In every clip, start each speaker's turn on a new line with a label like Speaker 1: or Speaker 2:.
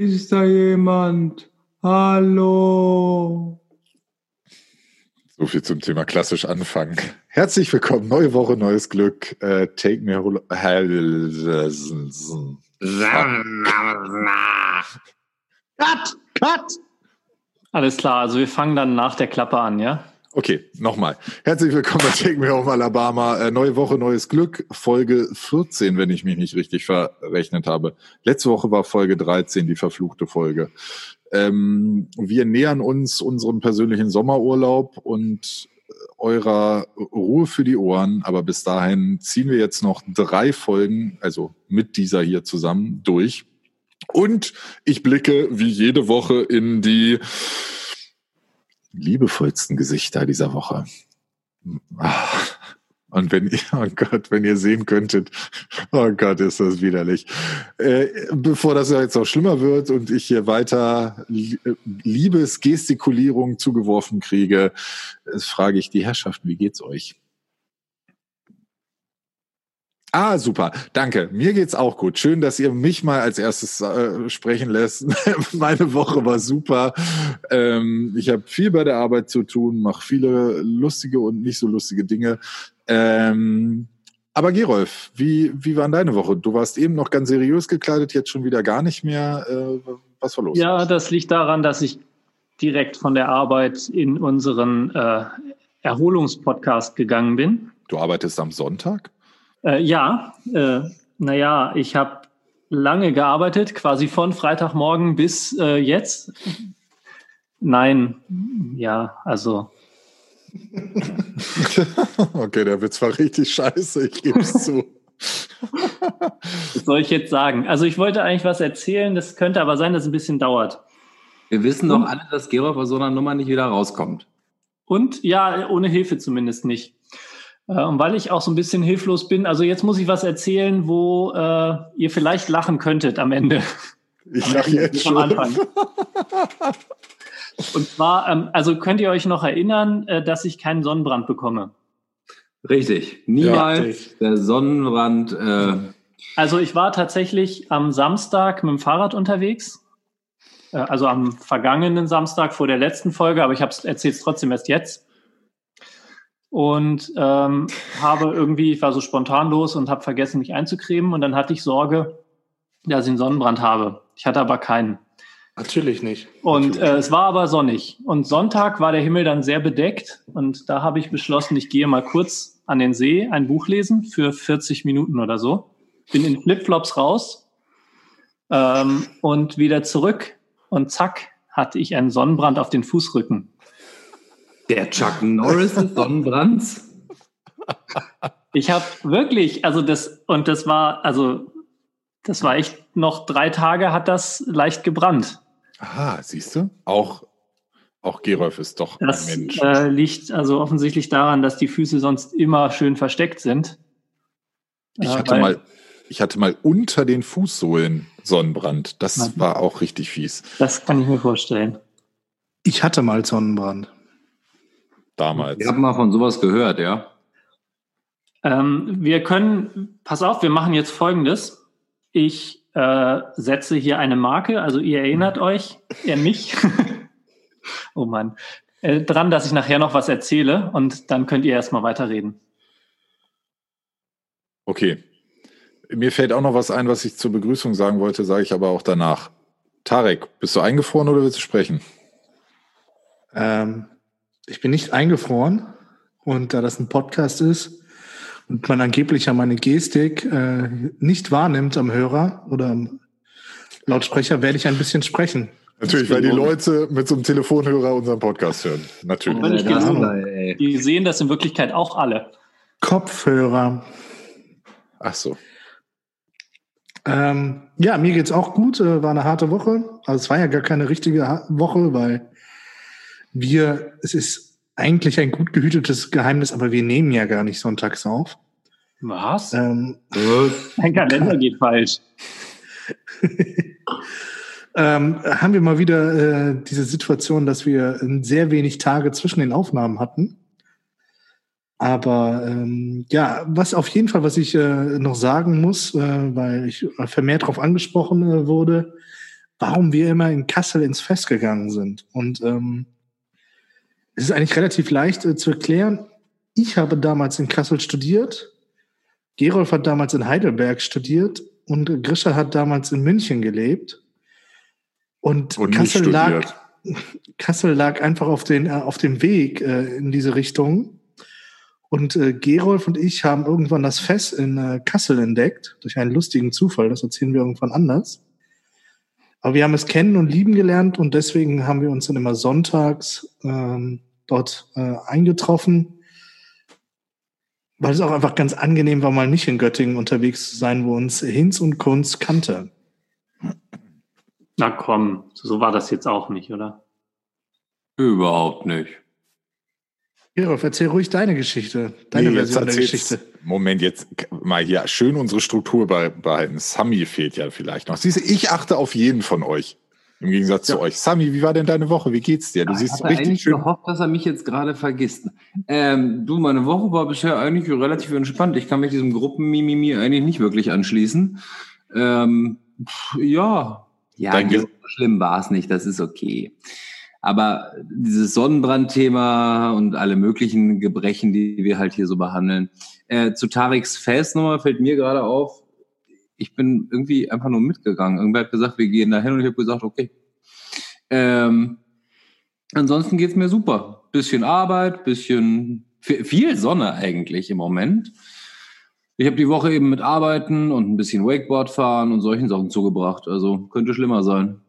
Speaker 1: Ist da jemand? Hallo.
Speaker 2: So viel zum Thema klassisch anfangen. Herzlich willkommen, neue Woche, neues Glück. Äh, take me hol-
Speaker 3: Cut! Cut!
Speaker 4: Alles klar, also wir fangen dann nach der Klappe an, ja?
Speaker 2: Okay, nochmal. Herzlich willkommen bei Take Me Home Alabama. Äh, neue Woche, neues Glück. Folge 14, wenn ich mich nicht richtig verrechnet habe. Letzte Woche war Folge 13, die verfluchte Folge. Ähm, wir nähern uns unserem persönlichen Sommerurlaub und äh, eurer Ruhe für die Ohren. Aber bis dahin ziehen wir jetzt noch drei Folgen, also mit dieser hier zusammen, durch. Und ich blicke wie jede Woche in die liebevollsten Gesichter dieser Woche. Ah. Und wenn ihr, oh Gott, wenn ihr sehen könntet, oh Gott, ist das widerlich. Äh, bevor das jetzt noch schlimmer wird und ich hier weiter Liebesgestikulierung zugeworfen kriege, äh, frage ich die Herrschaften, wie geht's euch? Ah, super. Danke. Mir geht's auch gut. Schön, dass ihr mich mal als erstes äh, sprechen lässt. Meine Woche war super. Ähm, ich habe viel bei der Arbeit zu tun, mache viele lustige und nicht so lustige Dinge. Ähm, aber Gerolf, wie, wie war deine Woche? Du warst eben noch ganz seriös gekleidet, jetzt schon wieder gar nicht mehr. Äh, was war los?
Speaker 4: Ja, das liegt daran, dass ich direkt von der Arbeit in unseren äh, Erholungspodcast gegangen bin.
Speaker 2: Du arbeitest am Sonntag?
Speaker 4: Äh, ja, äh, naja, ich habe lange gearbeitet, quasi von Freitagmorgen bis äh, jetzt. Nein, ja, also.
Speaker 2: okay, der Witz war richtig scheiße, ich gebe es zu.
Speaker 4: Was soll ich jetzt sagen? Also ich wollte eigentlich was erzählen, das könnte aber sein, dass es ein bisschen dauert.
Speaker 3: Wir wissen doch alle, dass Gerolf aus so einer Nummer nicht wieder rauskommt.
Speaker 4: Und ja, ohne Hilfe zumindest nicht. Äh, Und weil ich auch so ein bisschen hilflos bin, also jetzt muss ich was erzählen, wo äh, ihr vielleicht lachen könntet am Ende.
Speaker 2: Ich lache jetzt
Speaker 4: nicht
Speaker 2: schon.
Speaker 4: am Anfang. Und zwar, ähm, also könnt ihr euch noch erinnern, äh, dass ich keinen Sonnenbrand bekomme.
Speaker 3: Richtig. Niemals
Speaker 4: richtig.
Speaker 3: der Sonnenbrand. Äh,
Speaker 4: Also ich war tatsächlich am Samstag mit dem Fahrrad unterwegs. Äh, Also am vergangenen Samstag vor der letzten Folge, aber ich erzähle es trotzdem erst jetzt. Und ähm, habe irgendwie, ich war so spontan los und habe vergessen, mich einzucremen. Und dann hatte ich Sorge, dass ich einen Sonnenbrand habe. Ich hatte aber keinen.
Speaker 1: Natürlich nicht.
Speaker 4: Und äh, es war aber sonnig. Und Sonntag war der Himmel dann sehr bedeckt. Und da habe ich beschlossen, ich gehe mal kurz an den See ein Buch lesen für 40 Minuten oder so. Bin in Flipflops raus ähm, und wieder zurück. Und zack, hatte ich einen Sonnenbrand auf den Fußrücken.
Speaker 3: Der Chuck Norris des Sonnenbrands.
Speaker 4: Ich habe wirklich, also das, und das war, also das war echt noch drei Tage hat das leicht gebrannt.
Speaker 2: Ah, siehst du? Auch, auch Gerolf ist doch
Speaker 4: Das
Speaker 2: ein Mensch.
Speaker 4: äh, liegt also offensichtlich daran, dass die Füße sonst immer schön versteckt sind.
Speaker 2: Ich
Speaker 4: Äh,
Speaker 2: hatte mal, ich hatte mal unter den Fußsohlen Sonnenbrand. Das war auch richtig fies
Speaker 4: Das kann ich mir vorstellen.
Speaker 1: Ich hatte mal Sonnenbrand.
Speaker 2: Damals.
Speaker 3: Ich habe mal von sowas gehört, ja.
Speaker 4: Ähm, wir können, pass auf, wir machen jetzt Folgendes. Ich äh, setze hier eine Marke, also ihr erinnert euch, ihr mich, oh Mann, äh, dran, dass ich nachher noch was erzähle und dann könnt ihr erstmal weiterreden.
Speaker 2: Okay. Mir fällt auch noch was ein, was ich zur Begrüßung sagen wollte, sage ich aber auch danach. Tarek, bist du eingefroren oder willst du sprechen?
Speaker 1: Ähm, ich bin nicht eingefroren. Und da das ein Podcast ist und man angeblich ja meine Gestik äh, nicht wahrnimmt am Hörer oder am Lautsprecher, werde ich ein bisschen sprechen.
Speaker 2: Natürlich, weil die Leute mit so einem Telefonhörer unseren Podcast hören. Natürlich.
Speaker 3: Ja,
Speaker 4: genau. Die sehen das in Wirklichkeit auch alle.
Speaker 1: Kopfhörer.
Speaker 2: Ach so.
Speaker 1: Ähm, ja, mir geht's auch gut. Äh, war eine harte Woche. Also es war ja gar keine richtige Woche, weil wir, es ist eigentlich ein gut gehütetes Geheimnis, aber wir nehmen ja gar nicht sonntags auf.
Speaker 4: Was?
Speaker 1: Ähm,
Speaker 4: Mein Kalender geht falsch.
Speaker 1: ähm, haben wir mal wieder äh, diese Situation, dass wir äh, sehr wenig Tage zwischen den Aufnahmen hatten. Aber ähm, ja, was auf jeden Fall, was ich äh, noch sagen muss, äh, weil ich vermehrt darauf angesprochen äh, wurde, warum wir immer in Kassel ins Fest gegangen sind. Und ähm, es ist eigentlich relativ leicht äh, zu erklären. Ich habe damals in Kassel studiert. Gerolf hat damals in Heidelberg studiert und Grisha hat damals in München gelebt. Und,
Speaker 2: Und
Speaker 1: Kassel, lag. Kassel lag einfach auf, den, äh, auf dem Weg äh, in diese Richtung. Und äh, Gerolf und ich haben irgendwann das Fest in äh, Kassel entdeckt, durch einen lustigen Zufall. Das erzählen wir irgendwann anders. Aber wir haben es kennen und lieben gelernt und deswegen haben wir uns dann immer sonntags ähm, dort äh, eingetroffen, weil es auch einfach ganz angenehm war, mal nicht in Göttingen unterwegs zu sein, wo uns Hinz und Kunz kannte.
Speaker 4: Na komm, so war das jetzt auch nicht, oder?
Speaker 3: Überhaupt nicht.
Speaker 1: Gerolf, erzähl ruhig deine Geschichte, deine
Speaker 2: Nee,
Speaker 1: Version der Geschichte.
Speaker 2: Moment, jetzt mal hier schön unsere Struktur bei- behalten. Sami fehlt ja vielleicht noch. Siehst du, ich achte auf jeden von euch. Im Gegensatz zu euch. Sami, wie war denn deine Woche? Wie geht's dir? Du
Speaker 3: Ich
Speaker 2: siehst
Speaker 3: hatte
Speaker 2: richtig
Speaker 3: eigentlich
Speaker 2: schön.
Speaker 3: gehofft, dass er mich jetzt gerade vergisst. Ähm, du, meine Woche war bisher eigentlich relativ entspannt. Ich kann mich diesem Gruppenmimimi eigentlich nicht wirklich anschließen. Ähm, ja, ja,
Speaker 2: Dein
Speaker 3: so schlimm war es nicht. Das ist okay. Aber dieses Sonnenbrandthema und alle möglichen Gebrechen, die wir halt hier so behandeln. Äh, zu Tariks Festnummer fällt mir gerade auf, ich bin irgendwie einfach nur mitgegangen. Irgendwer hat gesagt, wir gehen da hin und ich habe gesagt, okay. Ähm, ansonsten geht's mir super. Bisschen Arbeit, bisschen vi- viel Sonne eigentlich im Moment. Ich habe die Woche eben mit Arbeiten und ein bisschen Wakeboard fahren und solchen Sachen zugebracht. Also könnte schlimmer sein.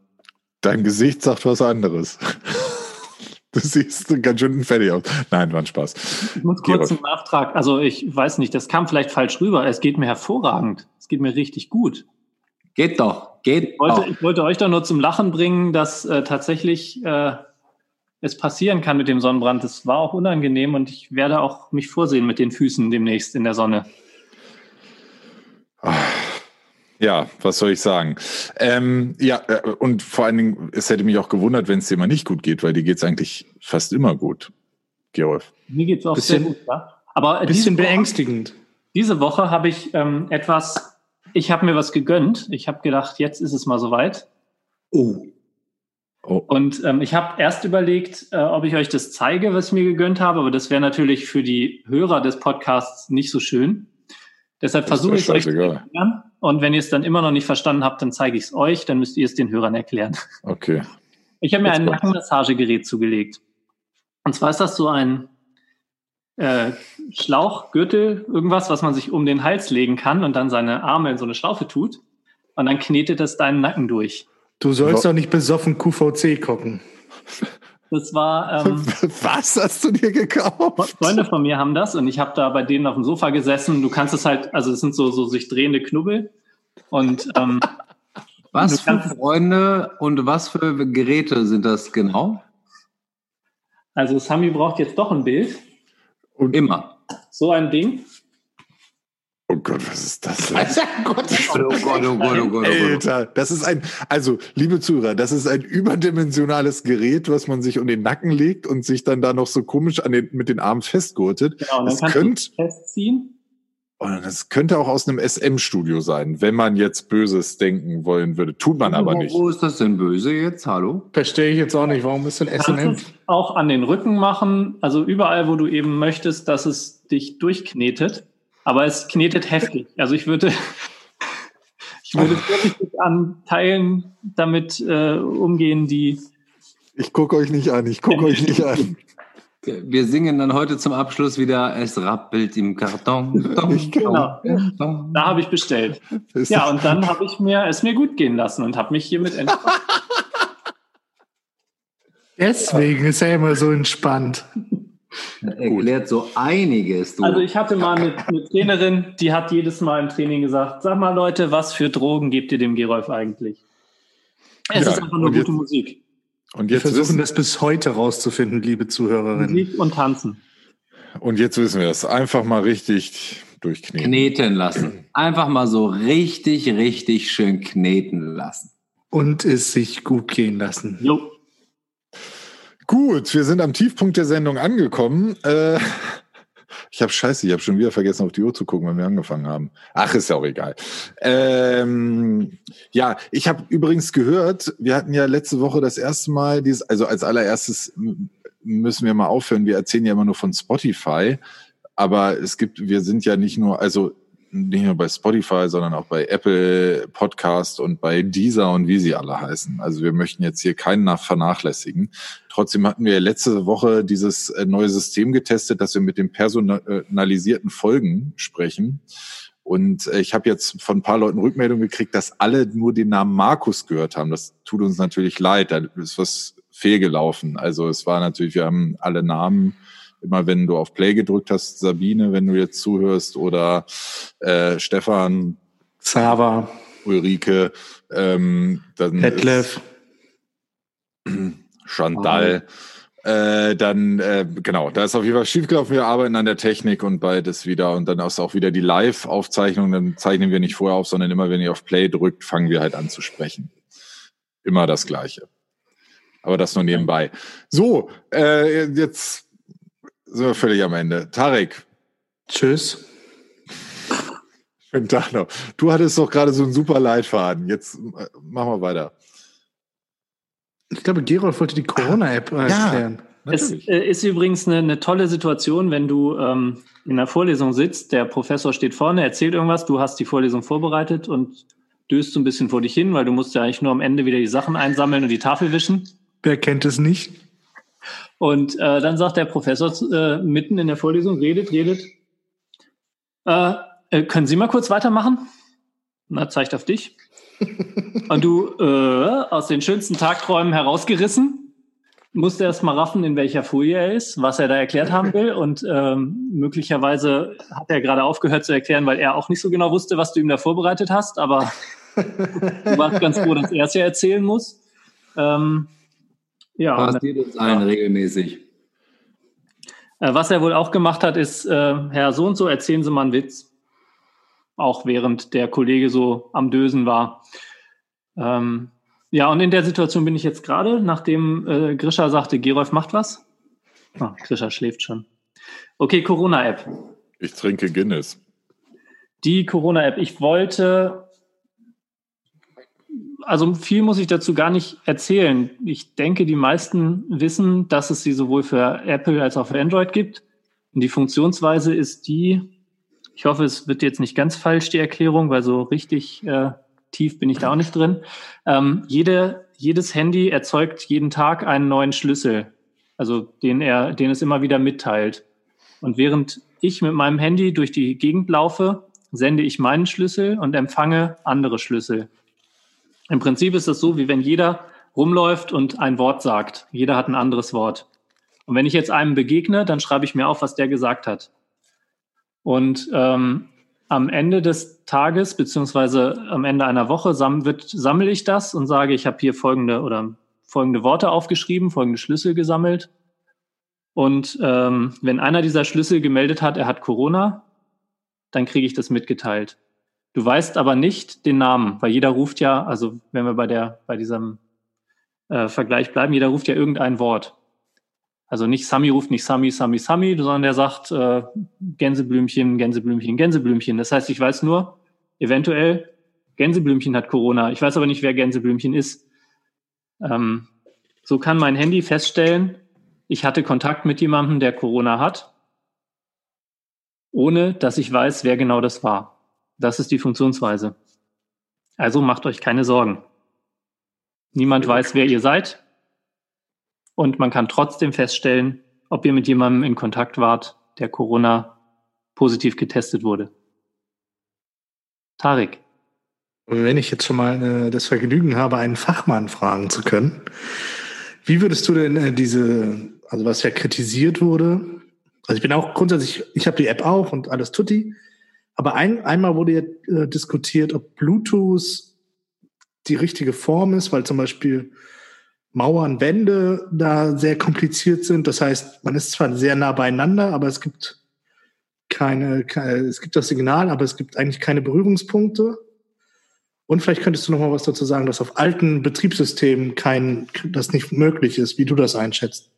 Speaker 2: Dein Gesicht sagt was anderes. Du siehst ganz schön fertig aus. Nein, war ein Spaß.
Speaker 4: Ich muss kurz einen Nachtrag. Also ich weiß nicht, das kam vielleicht falsch rüber. Es geht mir hervorragend. Es geht mir richtig gut.
Speaker 3: Geht doch, geht
Speaker 4: Ich wollte,
Speaker 3: doch.
Speaker 4: ich wollte euch doch nur zum Lachen bringen, dass äh, tatsächlich äh, es passieren kann mit dem Sonnenbrand. Das war auch unangenehm und ich werde auch mich vorsehen mit den Füßen demnächst in der Sonne.
Speaker 2: Ja, was soll ich sagen? Ähm, ja, äh, und vor allen Dingen, es hätte mich auch gewundert, wenn es dir mal nicht gut geht, weil dir geht's eigentlich fast immer gut, Gerolf.
Speaker 4: Mir geht's auch
Speaker 1: Bisschen-
Speaker 4: sehr gut. Ja? Aber
Speaker 1: Ein
Speaker 4: diese
Speaker 1: bisschen
Speaker 4: Woche-
Speaker 1: beängstigend.
Speaker 4: Diese Woche habe ich ähm, etwas, ich habe mir was gegönnt. Ich habe gedacht, jetzt ist es mal soweit.
Speaker 3: Oh.
Speaker 2: Oh,
Speaker 4: Und ähm, ich habe erst überlegt, äh, ob ich euch das zeige, was ich mir gegönnt habe, aber das wäre natürlich für die Hörer des Podcasts nicht so schön. Deshalb versuche ich es euch zu
Speaker 2: scheißegal.
Speaker 4: erklären. Und wenn ihr es dann immer noch nicht verstanden habt, dann zeige ich es euch, dann müsst ihr es den Hörern erklären.
Speaker 2: okay.
Speaker 4: Ich habe mir
Speaker 2: Jetzt
Speaker 4: ein
Speaker 2: kommt's.
Speaker 4: Nackenmassagegerät zugelegt. Und zwar ist das so ein äh, Schlauch, Gürtel, irgendwas, was man sich um den Hals legen kann und dann seine Arme in so eine Schlaufe tut. Und dann knetet es deinen Nacken durch.
Speaker 1: Du sollst
Speaker 2: So.
Speaker 1: doch nicht besoffen QVC gucken.
Speaker 4: Das war, ähm,
Speaker 2: Was hast du dir gekauft?
Speaker 4: Freunde von mir haben das und ich habe da bei denen auf dem Sofa gesessen. Du kannst es halt, also es sind so, so sich drehende Knubbel. Und ähm,
Speaker 3: Was für Freunde und was für Geräte sind das genau?
Speaker 4: also Sami braucht jetzt doch ein Bild.
Speaker 2: Und,
Speaker 3: Immer.
Speaker 4: So ein Ding.
Speaker 2: Oh Gott, was ist das denn?
Speaker 3: Oh Gott, oh Gott, oh Gott, oh Gott, oh Gott.
Speaker 2: Alter, das ist ein, also, liebe Zuhörer, das ist ein überdimensionales Gerät, was man sich um den Nacken legt und sich dann da noch so komisch an den, mit den Armen festgurtet.
Speaker 4: Genau, und dann
Speaker 2: Das
Speaker 4: kannst
Speaker 2: könnte,
Speaker 4: du es festziehen.
Speaker 2: oh, das könnte auch aus einem SM-Studio sein, wenn man jetzt Böses denken wollen würde. Tut man aber nicht.
Speaker 3: Wo ist das denn böse jetzt? Hallo?
Speaker 1: Verstehe ich jetzt auch nicht. Warum ist denn
Speaker 4: Du kannst es auch an den Rücken machen, also überall, wo du eben möchtest, dass es dich durchknetet. Aber es knetet heftig. Also ich würde, ich würde vorsichtig an Teilen damit äh, umgehen, die
Speaker 2: Ich gucke euch nicht an, ich gucke euch nicht an.
Speaker 3: Wir singen dann heute zum Abschluss wieder Es rappelt im Karton.
Speaker 2: Ich-
Speaker 4: Genau. da habe ich bestellt. Ja, und dann habe ich mir es mir gut gehen lassen und habe mich hiermit entspannt.
Speaker 1: Deswegen ist er immer so entspannt.
Speaker 3: Erklärt so einiges. Du.
Speaker 4: Also ich hatte mal eine, eine Trainerin, die hat jedes Mal im Training gesagt, sag mal Leute, was für Drogen gebt ihr dem Gerolf eigentlich? Es
Speaker 2: Ja,
Speaker 4: ist einfach nur
Speaker 2: jetzt-
Speaker 4: gute Musik.
Speaker 2: und
Speaker 1: Wir
Speaker 2: jetzt,
Speaker 1: versuchen
Speaker 2: wissen,
Speaker 1: das bis heute rauszufinden, liebe Zuhörerinnen.
Speaker 4: Musik und Tanzen.
Speaker 2: und jetzt wissen wir es. Einfach mal richtig durchkneten.
Speaker 3: kneten lassen. Einfach mal so richtig, richtig schön kneten lassen.
Speaker 1: Und es sich gut gehen lassen.
Speaker 4: Jo.
Speaker 2: Gut, wir sind am Tiefpunkt der Sendung angekommen. Äh, Ich habe scheiße, ich habe schon wieder vergessen, auf die Uhr zu gucken, wenn wir angefangen haben. Ach, ist ja auch egal. Ähm, ja, ich habe übrigens gehört, wir hatten ja letzte Woche das erste Mal dieses, also als allererstes müssen wir mal aufhören. Wir erzählen ja immer nur von Spotify, aber es gibt, wir sind ja nicht nur, also nicht nur bei Spotify, sondern auch bei Apple Podcast und bei Deezer und wie sie alle heißen. Also wir möchten jetzt hier keinen nach vernachlässigen. Trotzdem hatten wir letzte Woche dieses äh, neue System getestet, dass wir mit den personalisierten Folgen sprechen. Und äh, ich habe jetzt von ein paar Leuten Rückmeldung gekriegt, dass alle nur den Namen Markus gehört haben. Das tut uns natürlich leid. Da ist was fehlgelaufen. Also es war natürlich, wir haben alle Namen immer wenn du auf Play gedrückt hast, Sabine, wenn du jetzt zuhörst, oder äh, Stefan,
Speaker 1: Zava,
Speaker 2: Ulrike, ähm, dann
Speaker 1: Detlef,
Speaker 2: Chantal. Äh, dann, äh, genau, da ist auf jeden Fall schiefgelaufen. Wir arbeiten an der Technik und beides wieder. Und dann ist auch wieder die Live-Aufzeichnung. Dann zeichnen wir nicht vorher auf, sondern immer, wenn ihr auf Play drückt, fangen wir halt an zu sprechen. Immer das Gleiche. Aber das nur nebenbei. So, äh, jetzt sind wir völlig am Ende. Tarek.
Speaker 1: Tschüss.
Speaker 2: Schönen Tag noch. Du hattest doch gerade so einen super Leitfaden. Jetzt äh, machen wir weiter.
Speaker 1: Ich glaube, Gerolf wollte die Corona-App äh, erklären.
Speaker 4: Ja, es äh, ist übrigens eine, eine, tolle Situation, wenn du ähm, in der Vorlesung sitzt, der Professor steht vorne, erzählt irgendwas, du hast die Vorlesung vorbereitet und döst so ein bisschen vor dich hin, weil du musst ja eigentlich nur am Ende wieder die Sachen einsammeln und die Tafel wischen.
Speaker 1: Wer kennt es nicht?
Speaker 4: Und äh, dann sagt der Professor äh, mitten in der Vorlesung, redet, redet. Äh, äh, können Sie mal kurz weitermachen? Na, zeigt auf dich. Und du äh, aus den schönsten Tagträumen herausgerissen, musste erst mal raffen, in welcher Folie er ist, was er da erklärt haben will. Und ähm, möglicherweise hat er gerade aufgehört zu erklären, weil er auch nicht so genau wusste, was du ihm da vorbereitet hast. Aber du warst ganz froh, dass er es ja erzählen muss. Ähm,
Speaker 3: ja, Passiert uns allen ja. regelmäßig.
Speaker 4: Äh, was er wohl auch gemacht hat, ist, äh, Herr so und so, erzählen Sie mal einen Witz. Auch während der Kollege so am Dösen war. Ähm, ja, und in der Situation bin ich jetzt gerade, nachdem äh, Grisha sagte, Gerolf macht was. Oh, Grisha schläft schon. Okay, Corona-App.
Speaker 2: Ich trinke Guinness.
Speaker 4: Die Corona-App. Ich wollte also viel muss ich dazu gar nicht erzählen. Ich denke, die meisten wissen, dass es sie sowohl für Apple als auch für Android gibt. Und die Funktionsweise ist die, ich hoffe, es wird jetzt nicht ganz falsch, die Erklärung, weil so richtig äh, tief bin ich da auch nicht drin. Ähm, jede, jedes Handy erzeugt jeden Tag einen neuen Schlüssel, also den er, den es immer wieder mitteilt. Und während ich mit meinem Handy durch die Gegend laufe, sende ich meinen Schlüssel und empfange andere Schlüssel. Im Prinzip ist es so, wie wenn jeder rumläuft und ein Wort sagt. Jeder hat ein anderes Wort. Und wenn ich jetzt einem begegne, dann schreibe ich mir auf, was der gesagt hat. Und ähm, am Ende des Tages beziehungsweise am Ende einer Woche wird, sammle ich das und sage, ich habe hier folgende oder folgende Worte aufgeschrieben, folgende Schlüssel gesammelt. Und ähm, wenn einer dieser Schlüssel gemeldet hat, er hat Corona, dann kriege ich das mitgeteilt. Du weißt aber nicht den Namen, weil jeder ruft ja, also wenn wir bei der, bei diesem äh, Vergleich bleiben, jeder ruft ja irgendein Wort. Also nicht Sami ruft nicht Sami, Sami, Sami, sondern der sagt äh, Gänseblümchen, Gänseblümchen, Gänseblümchen. Das heißt, ich weiß nur, eventuell Gänseblümchen hat Corona. Ich weiß aber nicht, wer Gänseblümchen ist. Ähm, so kann mein Handy feststellen, ich hatte Kontakt mit jemandem, der Corona hat, ohne dass ich weiß, wer genau das war. Das ist die Funktionsweise. Also macht euch keine Sorgen. Niemand weiß, wer ihr seid. Und man kann trotzdem feststellen, ob ihr mit jemandem in Kontakt wart, der Corona positiv getestet wurde. Tarek.
Speaker 1: Wenn ich jetzt schon mal äh, das Vergnügen habe, einen Fachmann fragen zu können, wie würdest du denn äh, diese, also was ja kritisiert wurde, also ich bin auch grundsätzlich, ich habe die App auch und alles tutti, aber ein, einmal wurde ja äh, diskutiert, ob Bluetooth die richtige Form ist, weil zum Beispiel Mauern, Wände da sehr kompliziert sind. Das heißt, man ist zwar sehr nah beieinander, aber es gibt keine, keine es gibt das Signal, aber es gibt eigentlich keine Berührungspunkte. Und vielleicht könntest du noch mal was dazu sagen, dass auf alten Betriebssystemen kein, das nicht möglich ist, wie du das einschätzt.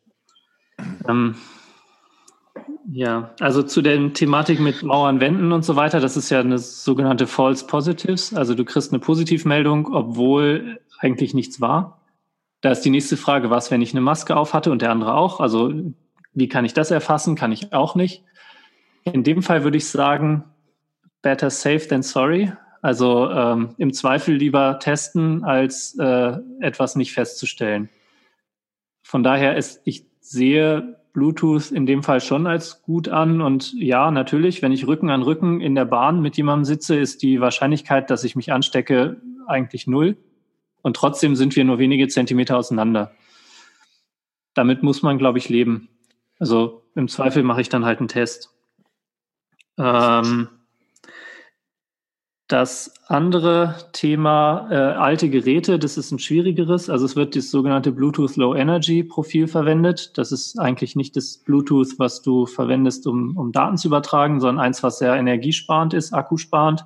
Speaker 4: Ähm, Ja, also zu der Thematik mit Mauern, Wänden und so weiter, das ist ja eine sogenannte False Positives. Also du kriegst eine Positivmeldung, obwohl eigentlich nichts war. Da ist die nächste Frage, was, wenn ich eine Maske auf hatte und der andere auch? Also wie kann ich das erfassen? Kann ich auch nicht. In dem Fall würde ich sagen, better safe than sorry. Also ähm, im Zweifel lieber testen, als äh, etwas nicht festzustellen. Von daher ist, ich sehe Bluetooth in dem Fall schon als gut an. Und ja, natürlich, wenn ich Rücken an Rücken in der Bahn mit jemandem sitze, ist die Wahrscheinlichkeit, dass ich mich anstecke, eigentlich null. Und trotzdem sind wir nur wenige Zentimeter auseinander. Damit muss man, glaube ich, leben. Also im Zweifel mache ich dann halt einen Test. Ähm, das andere Thema, äh, alte Geräte, das ist ein schwierigeres. Also es wird das sogenannte Bluetooth Low Energy Profil verwendet. Das ist eigentlich nicht das Bluetooth, was du verwendest, um, um Daten zu übertragen, sondern eins, was sehr energiesparend ist, akkusparend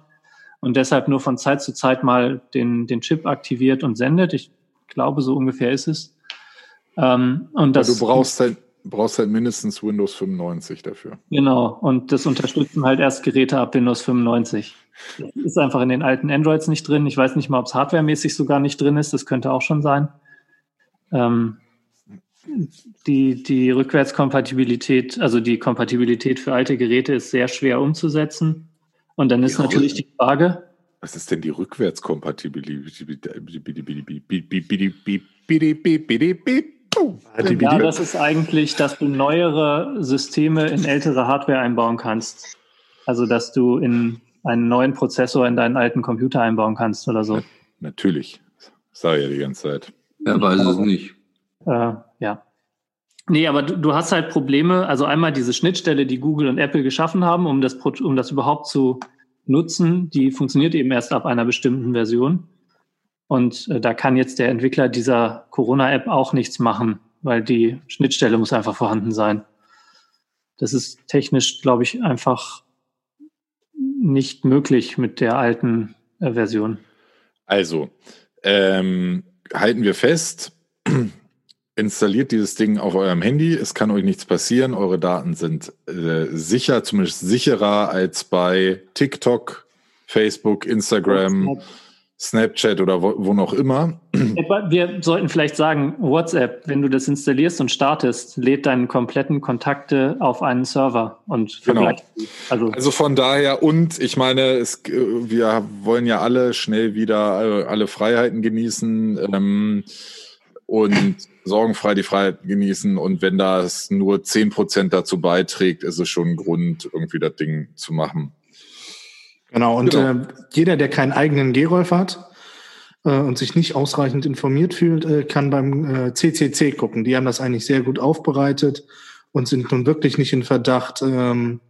Speaker 4: und deshalb nur von Zeit zu Zeit mal den, den Chip aktiviert und sendet. Ich glaube, so ungefähr ist es.
Speaker 2: Ähm, und das, du brauchst halt brauchst halt mindestens Windows 95 dafür.
Speaker 4: Genau, und das unterstützen halt erst Geräte ab Windows 95. Das ist einfach in den alten Androids nicht drin. Ich weiß nicht mal, ob es hardwaremäßig sogar nicht drin ist. Das könnte auch schon sein. Ähm, die, die Rückwärtskompatibilität, also die Kompatibilität für alte Geräte ist sehr schwer umzusetzen. Und dann ist natürlich die Frage.
Speaker 2: Was ist denn die Rückwärtskompatibilität?
Speaker 4: Ja, das ist eigentlich, dass du neuere Systeme in ältere Hardware einbauen kannst. Also, dass du in einen neuen Prozessor in deinen alten Computer einbauen kannst oder so.
Speaker 2: Natürlich. Das sage ich ja die ganze Zeit.
Speaker 3: Er weiß es nicht.
Speaker 4: Äh, ja. Nee, aber du, du, hast halt Probleme. Also einmal diese Schnittstelle, die Google und Apple geschaffen haben, um das, um das überhaupt zu nutzen, die funktioniert eben erst ab einer bestimmten Version. Und äh, da kann jetzt der Entwickler dieser Corona-App auch nichts machen, weil die Schnittstelle muss einfach vorhanden sein. Das ist technisch, glaube ich, einfach nicht möglich mit der alten äh, Version.
Speaker 2: Also, ähm, halten wir fest, installiert dieses Ding auf eurem Handy. Es kann euch nichts passieren. Eure Daten sind äh, sicher, zumindest sicherer als bei TikTok, Facebook, Instagram. Snapchat oder wo, wo noch immer.
Speaker 4: Wir sollten vielleicht sagen, WhatsApp, wenn du das installierst und startest, lädt deinen kompletten Kontakte auf einen Server und
Speaker 2: genau. Also, also von daher, und ich meine, es, wir wollen ja alle schnell wieder äh, alle Freiheiten genießen ähm, und sorgenfrei die Freiheiten genießen. Und wenn das nur zehn Prozent dazu beiträgt, ist es schon ein Grund, irgendwie das Ding zu machen.
Speaker 1: Genau, und genau. Äh, jeder, der keinen eigenen Gerolf hat äh, und sich nicht ausreichend informiert fühlt, äh, kann beim äh, CCC gucken. Die haben das eigentlich sehr gut aufbereitet und sind nun wirklich nicht in Verdacht, ähm,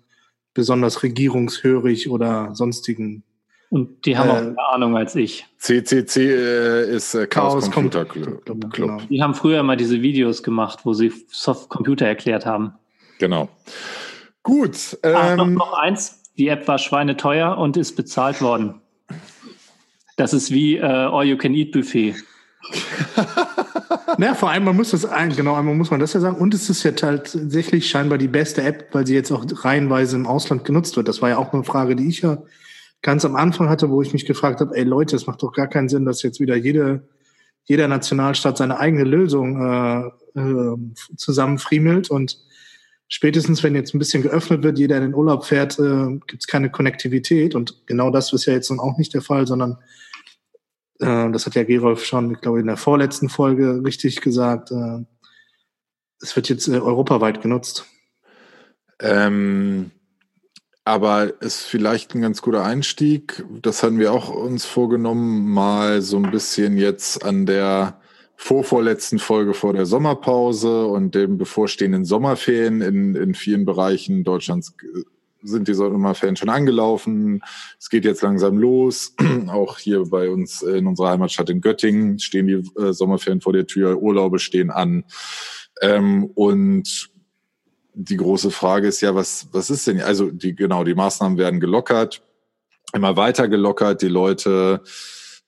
Speaker 1: besonders regierungshörig oder sonstigen.
Speaker 4: Und die haben auch äh, mehr Ahnung als ich.
Speaker 2: CCC äh, ist äh, Chaos, Chaos Computer Club. Club.
Speaker 4: Genau. Die haben früher mal diese Videos gemacht, wo sie Soft Computer erklärt haben.
Speaker 2: Genau. Gut.
Speaker 4: Ähm, Ach, noch, ähm, noch eins. Die App war schweineteuer und ist bezahlt worden. Das ist wie äh, All-You-Can-Eat-Buffet.
Speaker 1: naja, vor allem, man muss das ein, genau, einmal muss man das ja sagen. Und es ist ja tatsächlich scheinbar die beste App, weil sie jetzt auch reihenweise im Ausland genutzt wird. Das war ja auch eine Frage, die ich ja ganz am Anfang hatte, wo ich mich gefragt habe, ey Leute, es macht doch gar keinen Sinn, dass jetzt wieder jede, jeder Nationalstaat seine eigene Lösung äh, äh, zusammenfriemelt und spätestens, wenn jetzt ein bisschen geöffnet wird, jeder in den Urlaub fährt, äh, gibt es keine Konnektivität. Und genau das ist ja jetzt nun auch nicht der Fall, sondern äh, das hat ja Gerolf schon, ich glaube, in der vorletzten Folge richtig gesagt. Äh, es wird jetzt äh, europaweit genutzt.
Speaker 2: Ähm, aber ist vielleicht ein ganz guter Einstieg. Das hatten wir auch uns vorgenommen, mal so ein bisschen jetzt an der vorvorletzten Folge vor der Sommerpause und dem bevorstehenden Sommerferien in, in vielen Bereichen Deutschlands äh, sind die Sommerferien schon angelaufen. Es geht jetzt langsam los. Auch hier bei uns in unserer Heimatstadt in Göttingen stehen die äh, Sommerferien vor der Tür, Urlaube stehen an. Ähm, und die große Frage ist ja, was, was ist denn, also die, genau, die Maßnahmen werden gelockert, immer weiter gelockert, die Leute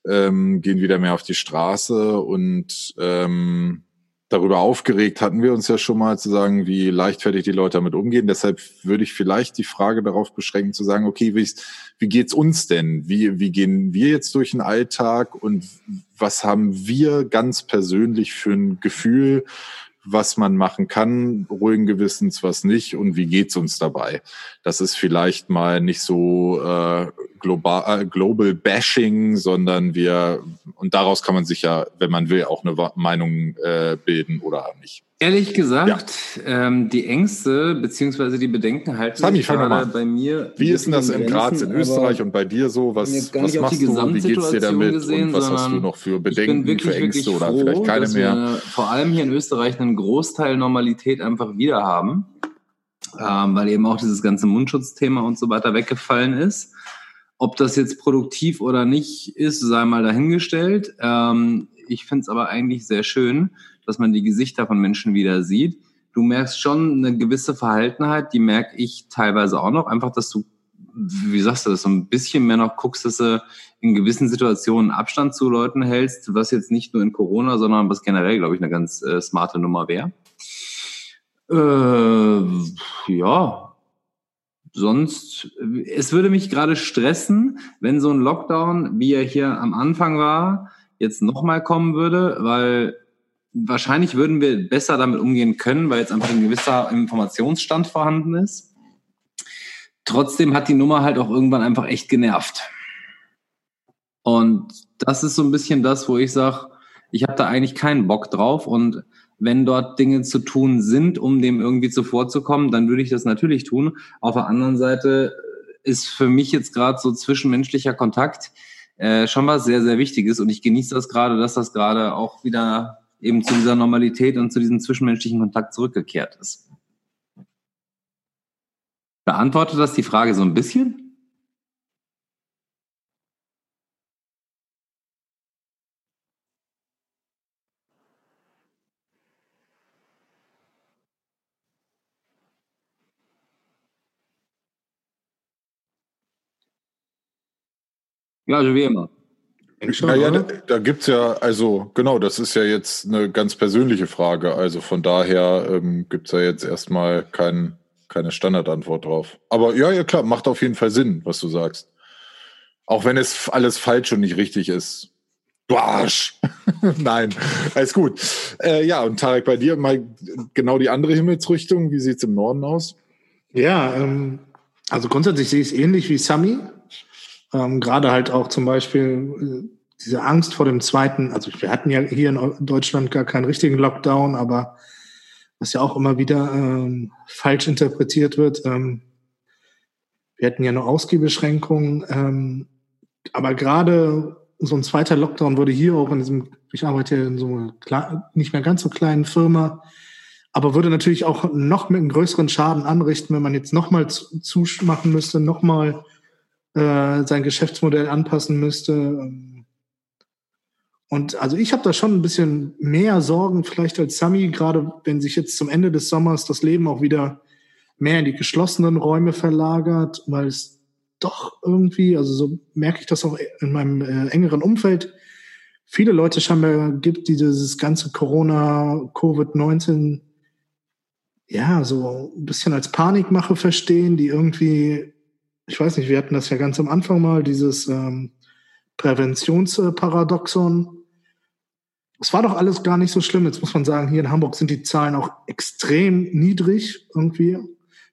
Speaker 2: ähm, gehen wieder mehr auf die Straße und ähm, darüber aufgeregt hatten wir uns ja schon mal zu sagen, wie leichtfertig die Leute damit umgehen. Deshalb würde ich vielleicht die Frage darauf beschränken, zu sagen, okay, wie, wie geht's uns denn? Wie, wie gehen wir jetzt durch den Alltag und was haben wir ganz persönlich für ein Gefühl, was man machen kann, ruhigen Gewissens, was nicht und wie geht's uns dabei. Das ist vielleicht mal nicht so äh, global, äh, global Bashing, sondern wir und daraus kann man sich ja, wenn man will, auch eine Meinung äh, bilden oder nicht.
Speaker 3: Ehrlich gesagt, ja. ähm, die Ängste beziehungsweise die Bedenken halten
Speaker 2: Sami, fang mal. bei mir. Wie ist denn das in Graz, in Österreich und bei dir so? Was, was machst du? Wie geht's dir damit? Gesehen, und was hast du noch für Bedenken, wirklich, für Ängste oder froh, vielleicht keine mehr? Wir
Speaker 3: vor allem hier in Österreich einen Großteil Normalität einfach wieder haben, ähm, weil eben auch dieses ganze Mundschutzthema und so weiter weggefallen ist. Ob das jetzt produktiv oder nicht ist, sei mal dahingestellt. Ähm, ich finde es aber eigentlich sehr schön dass man die Gesichter von Menschen wieder sieht. Du merkst schon eine gewisse Verhaltenheit, die merke ich teilweise auch noch. Einfach, dass du, wie sagst du das, so ein bisschen mehr noch guckst, dass du in gewissen Situationen Abstand zu Leuten hältst, was jetzt nicht nur in Corona, sondern was generell, glaube ich, eine ganz äh, smarte Nummer wäre. Äh, ja, sonst, es würde mich gerade stressen, wenn so ein Lockdown, wie er hier am Anfang war, jetzt nochmal kommen würde, weil wahrscheinlich würden wir besser damit umgehen können, weil jetzt einfach ein gewisser Informationsstand vorhanden ist. Trotzdem hat die Nummer halt auch irgendwann einfach echt genervt. Und das ist so ein bisschen das, wo ich sage, ich habe da eigentlich keinen Bock drauf. Und wenn dort Dinge zu tun sind, um dem irgendwie zuvorzukommen, dann würde ich das natürlich tun. Auf der anderen Seite ist für mich jetzt gerade so zwischenmenschlicher Kontakt äh, schon was sehr, sehr Wichtiges. Und ich genieße das gerade, dass das gerade auch wieder eben zu dieser Normalität und zu diesem zwischenmenschlichen Kontakt zurückgekehrt ist. Beantwortet das die Frage so ein bisschen? Ja, also wie immer.
Speaker 2: Naja, da, da gibt's ja, also genau, das ist ja jetzt eine ganz persönliche Frage. Also von daher ähm, gibt's ja jetzt erstmal kein, keine Standardantwort drauf. Aber ja, ja klar, macht auf jeden Fall Sinn, was du sagst. Auch wenn es alles falsch und nicht richtig ist. Du Arsch! Nein, alles gut. Äh, ja, und Tarek, bei dir mal genau die andere Himmelsrichtung. Wie sieht's im Norden aus?
Speaker 1: Ja, ähm, also grundsätzlich sehe ich es ähnlich wie Sami. Ähm, Gerade halt auch zum Beispiel äh, diese Angst vor dem zweiten, also wir hatten ja hier in Deutschland gar keinen richtigen Lockdown, aber was ja auch immer wieder ähm, falsch interpretiert wird. Ähm, wir hatten ja nur Ausgehbeschränkungen, ähm, aber gerade so ein zweiter Lockdown wurde hier auch in diesem, ich arbeite in so einer nicht mehr ganz so kleinen Firma, aber würde natürlich auch noch mit einem größeren Schaden anrichten, wenn man jetzt nochmal zumachen müsste, nochmal äh, sein Geschäftsmodell anpassen müsste. Und also ich habe da schon ein bisschen mehr Sorgen vielleicht als Sami, gerade wenn sich jetzt zum Ende des Sommers das Leben auch wieder mehr in die geschlossenen Räume verlagert, weil es doch irgendwie, also so merke ich das auch in meinem äh, engeren Umfeld, viele Leute scheinbar gibt, die dieses ganze Corona, Covid-19 ja, so ein bisschen als Panikmache verstehen, die irgendwie ich weiß nicht, wir hatten das ja ganz am Anfang mal, dieses ähm, Präventionsparadoxon. Es war doch alles gar nicht so schlimm. Jetzt muss man sagen, hier in Hamburg sind die Zahlen auch extrem niedrig irgendwie.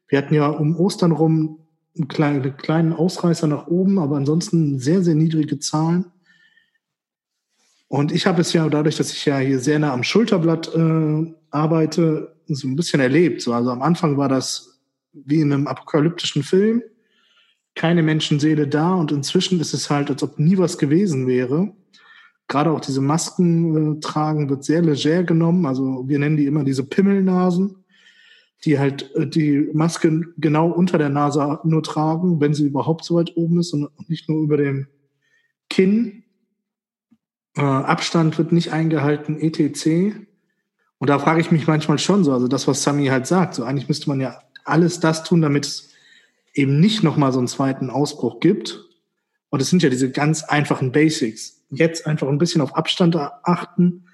Speaker 1: Wir hatten ja um Ostern rum einen kleinen, einen kleinen Ausreißer nach oben, aber ansonsten sehr, sehr niedrige Zahlen. Und ich habe es ja dadurch, dass ich ja hier sehr nah am Schulterblatt äh, arbeite, so ein bisschen erlebt. So, also am Anfang war das wie in einem apokalyptischen Film keine Menschenseele da und inzwischen ist es halt, als ob nie was gewesen wäre. Gerade auch diese Masken äh, tragen wird sehr leger genommen. Also wir nennen die immer diese Pimmelnasen, die halt äh, die Maske genau unter der Nase nur tragen, wenn sie überhaupt so weit oben ist und nicht nur über dem Kinn. Äh, Abstand wird nicht eingehalten, etc. Und da frage ich mich manchmal schon so, also das, was Sami halt sagt, so eigentlich müsste man ja alles das tun, damit es eben nicht nochmal so einen zweiten Ausbruch gibt. Und es sind ja diese ganz einfachen Basics. Jetzt einfach ein bisschen auf Abstand achten,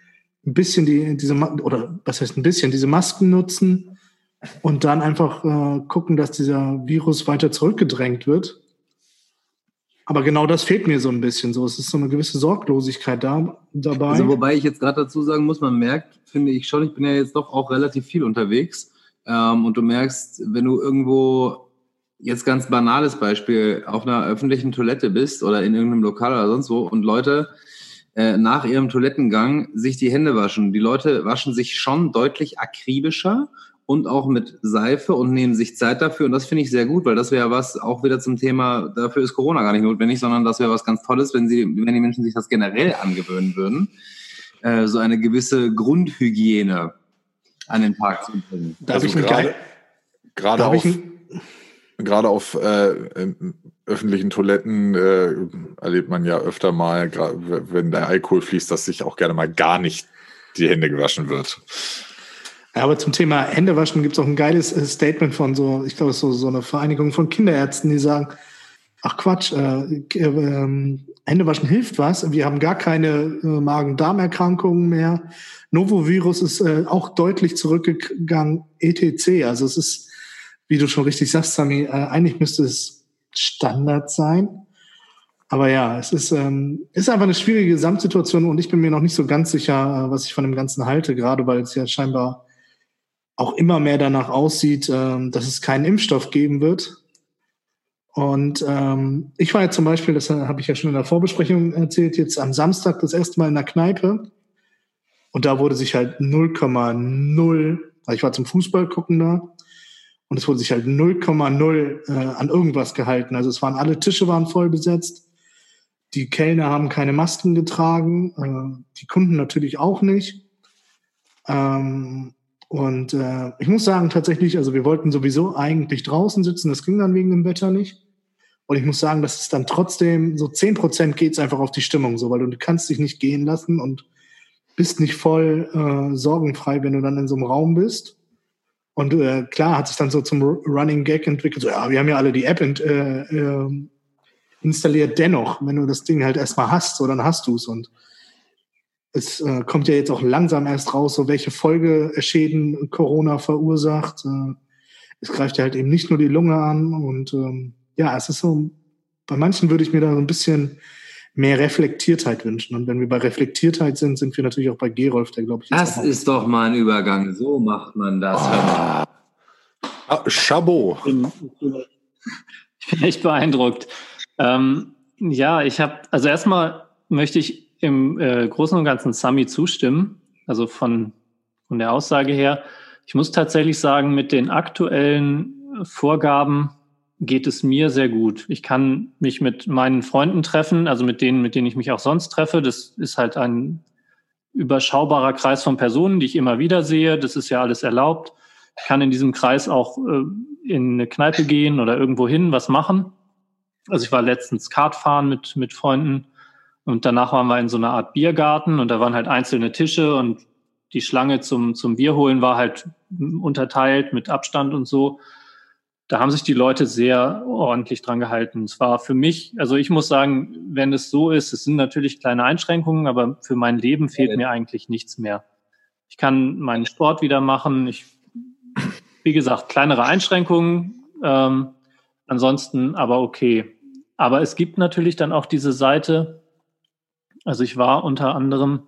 Speaker 1: ein bisschen die, diese, oder was heißt ein bisschen, diese Masken nutzen und dann einfach äh, gucken, dass dieser Virus weiter zurückgedrängt wird. Aber genau das fehlt mir so ein bisschen. So, es ist so eine gewisse Sorglosigkeit da, dabei.
Speaker 3: Also wobei ich jetzt gerade dazu sagen muss, man merkt, finde ich schon, ich bin ja jetzt doch auch relativ viel unterwegs. Ähm, und du merkst, wenn du irgendwo jetzt ganz banales Beispiel auf einer öffentlichen Toilette bist oder in irgendeinem Lokal oder sonst wo und Leute äh, nach ihrem Toilettengang sich die Hände waschen. Die Leute waschen sich schon deutlich akribischer und auch mit Seife und nehmen sich Zeit dafür. Und das finde ich sehr gut, weil das wäre was auch wieder zum Thema, dafür ist Corona gar nicht notwendig, sondern das wäre was ganz Tolles, wenn sie, wenn die Menschen sich das generell angewöhnen würden, äh, so eine gewisse Grundhygiene an den Tag zu bringen.
Speaker 2: Also gerade, gerade auf, gerade auf äh, öffentlichen Toiletten äh, erlebt man ja öfter mal, wenn der Alkohol fließt, dass sich auch gerne mal gar nicht die Hände gewaschen wird.
Speaker 1: Ja, aber zum Thema Händewaschen gibt es auch ein geiles äh, Statement von so, ich glaube, so, so eine Vereinigung von Kinderärzten, die sagen, ach Quatsch, äh, äh, Händewaschen hilft was. Wir haben gar keine äh, Magen-Darm-Erkrankungen mehr. Novovirus ist äh, auch deutlich zurückgegangen, etc. Also es ist, wie du schon richtig sagst, Sami, äh, eigentlich müsste es Standard sein. Aber ja, es ist, ähm, ist einfach eine schwierige Gesamtsituation und ich bin mir noch nicht so ganz sicher, äh, was ich von dem Ganzen halte, gerade weil es ja scheinbar auch immer mehr danach aussieht, ähm, dass es keinen Impfstoff geben wird. Und ähm, ich war jetzt zum Beispiel, das habe ich ja schon in der Vorbesprechung erzählt, jetzt am Samstag das erste Mal in der Kneipe. Und da wurde sich halt 0,0, ich war zum Fußball gucken da, und es wurde sich halt 0,0 äh, an irgendwas gehalten. Also es waren alle Tische waren voll besetzt. Die Kellner haben keine Masken getragen, äh, die Kunden natürlich auch nicht. Ähm, und äh, ich muss sagen, tatsächlich, also wir wollten sowieso eigentlich draußen sitzen, das ging dann wegen dem Wetter nicht. Und ich muss sagen, dass es dann trotzdem so zehn Prozent geht es einfach auf die Stimmung so, weil du kannst dich nicht gehen lassen und bist nicht voll äh, sorgenfrei, wenn du dann in so einem Raum bist. Und äh, klar hat sich dann so zum Running Gag entwickelt, so ja, wir haben ja alle die App ent, äh, äh, installiert, dennoch, wenn du das Ding halt erstmal hast, so dann hast du es. Und es äh, kommt ja jetzt auch langsam erst raus, so welche Folgeschäden Corona verursacht. Äh, es greift ja halt eben nicht nur die Lunge an und ähm, ja, es ist so, bei manchen würde ich mir da so ein bisschen mehr Reflektiertheit wünschen. Und wenn wir bei Reflektiertheit sind, sind wir natürlich auch bei Gerolf, der glaube ich.
Speaker 3: Das ist doch mal ein Übergang. So macht man das. Oh.
Speaker 2: Ah, Chabot.
Speaker 4: Ich bin echt beeindruckt. Ähm, ja, ich habe, also erstmal möchte ich im äh, Großen und Ganzen Sami zustimmen. Also von, von der Aussage her. Ich muss tatsächlich sagen, mit den aktuellen Vorgaben geht es mir sehr gut. Ich kann mich mit meinen Freunden treffen, also mit denen, mit denen ich mich auch sonst treffe. Das ist halt ein überschaubarer Kreis von Personen, die ich immer wieder sehe. Das ist ja alles erlaubt. Ich kann in diesem Kreis auch äh, in eine Kneipe gehen oder irgendwo hin was machen. Also ich war letztens Kart fahren mit, mit Freunden und danach waren wir in so einer Art Biergarten und da waren halt einzelne Tische und die Schlange zum, zum Bier holen war halt unterteilt mit Abstand und so. Da haben sich die Leute sehr ordentlich dran gehalten. Es war für mich, also ich muss sagen, wenn es so ist, es sind natürlich kleine Einschränkungen, aber für mein Leben fehlt mir eigentlich nichts mehr. Ich kann meinen Sport wieder machen. Ich, wie gesagt, kleinere Einschränkungen. Ähm, ansonsten aber okay. Aber es gibt natürlich dann auch diese Seite, also ich war unter anderem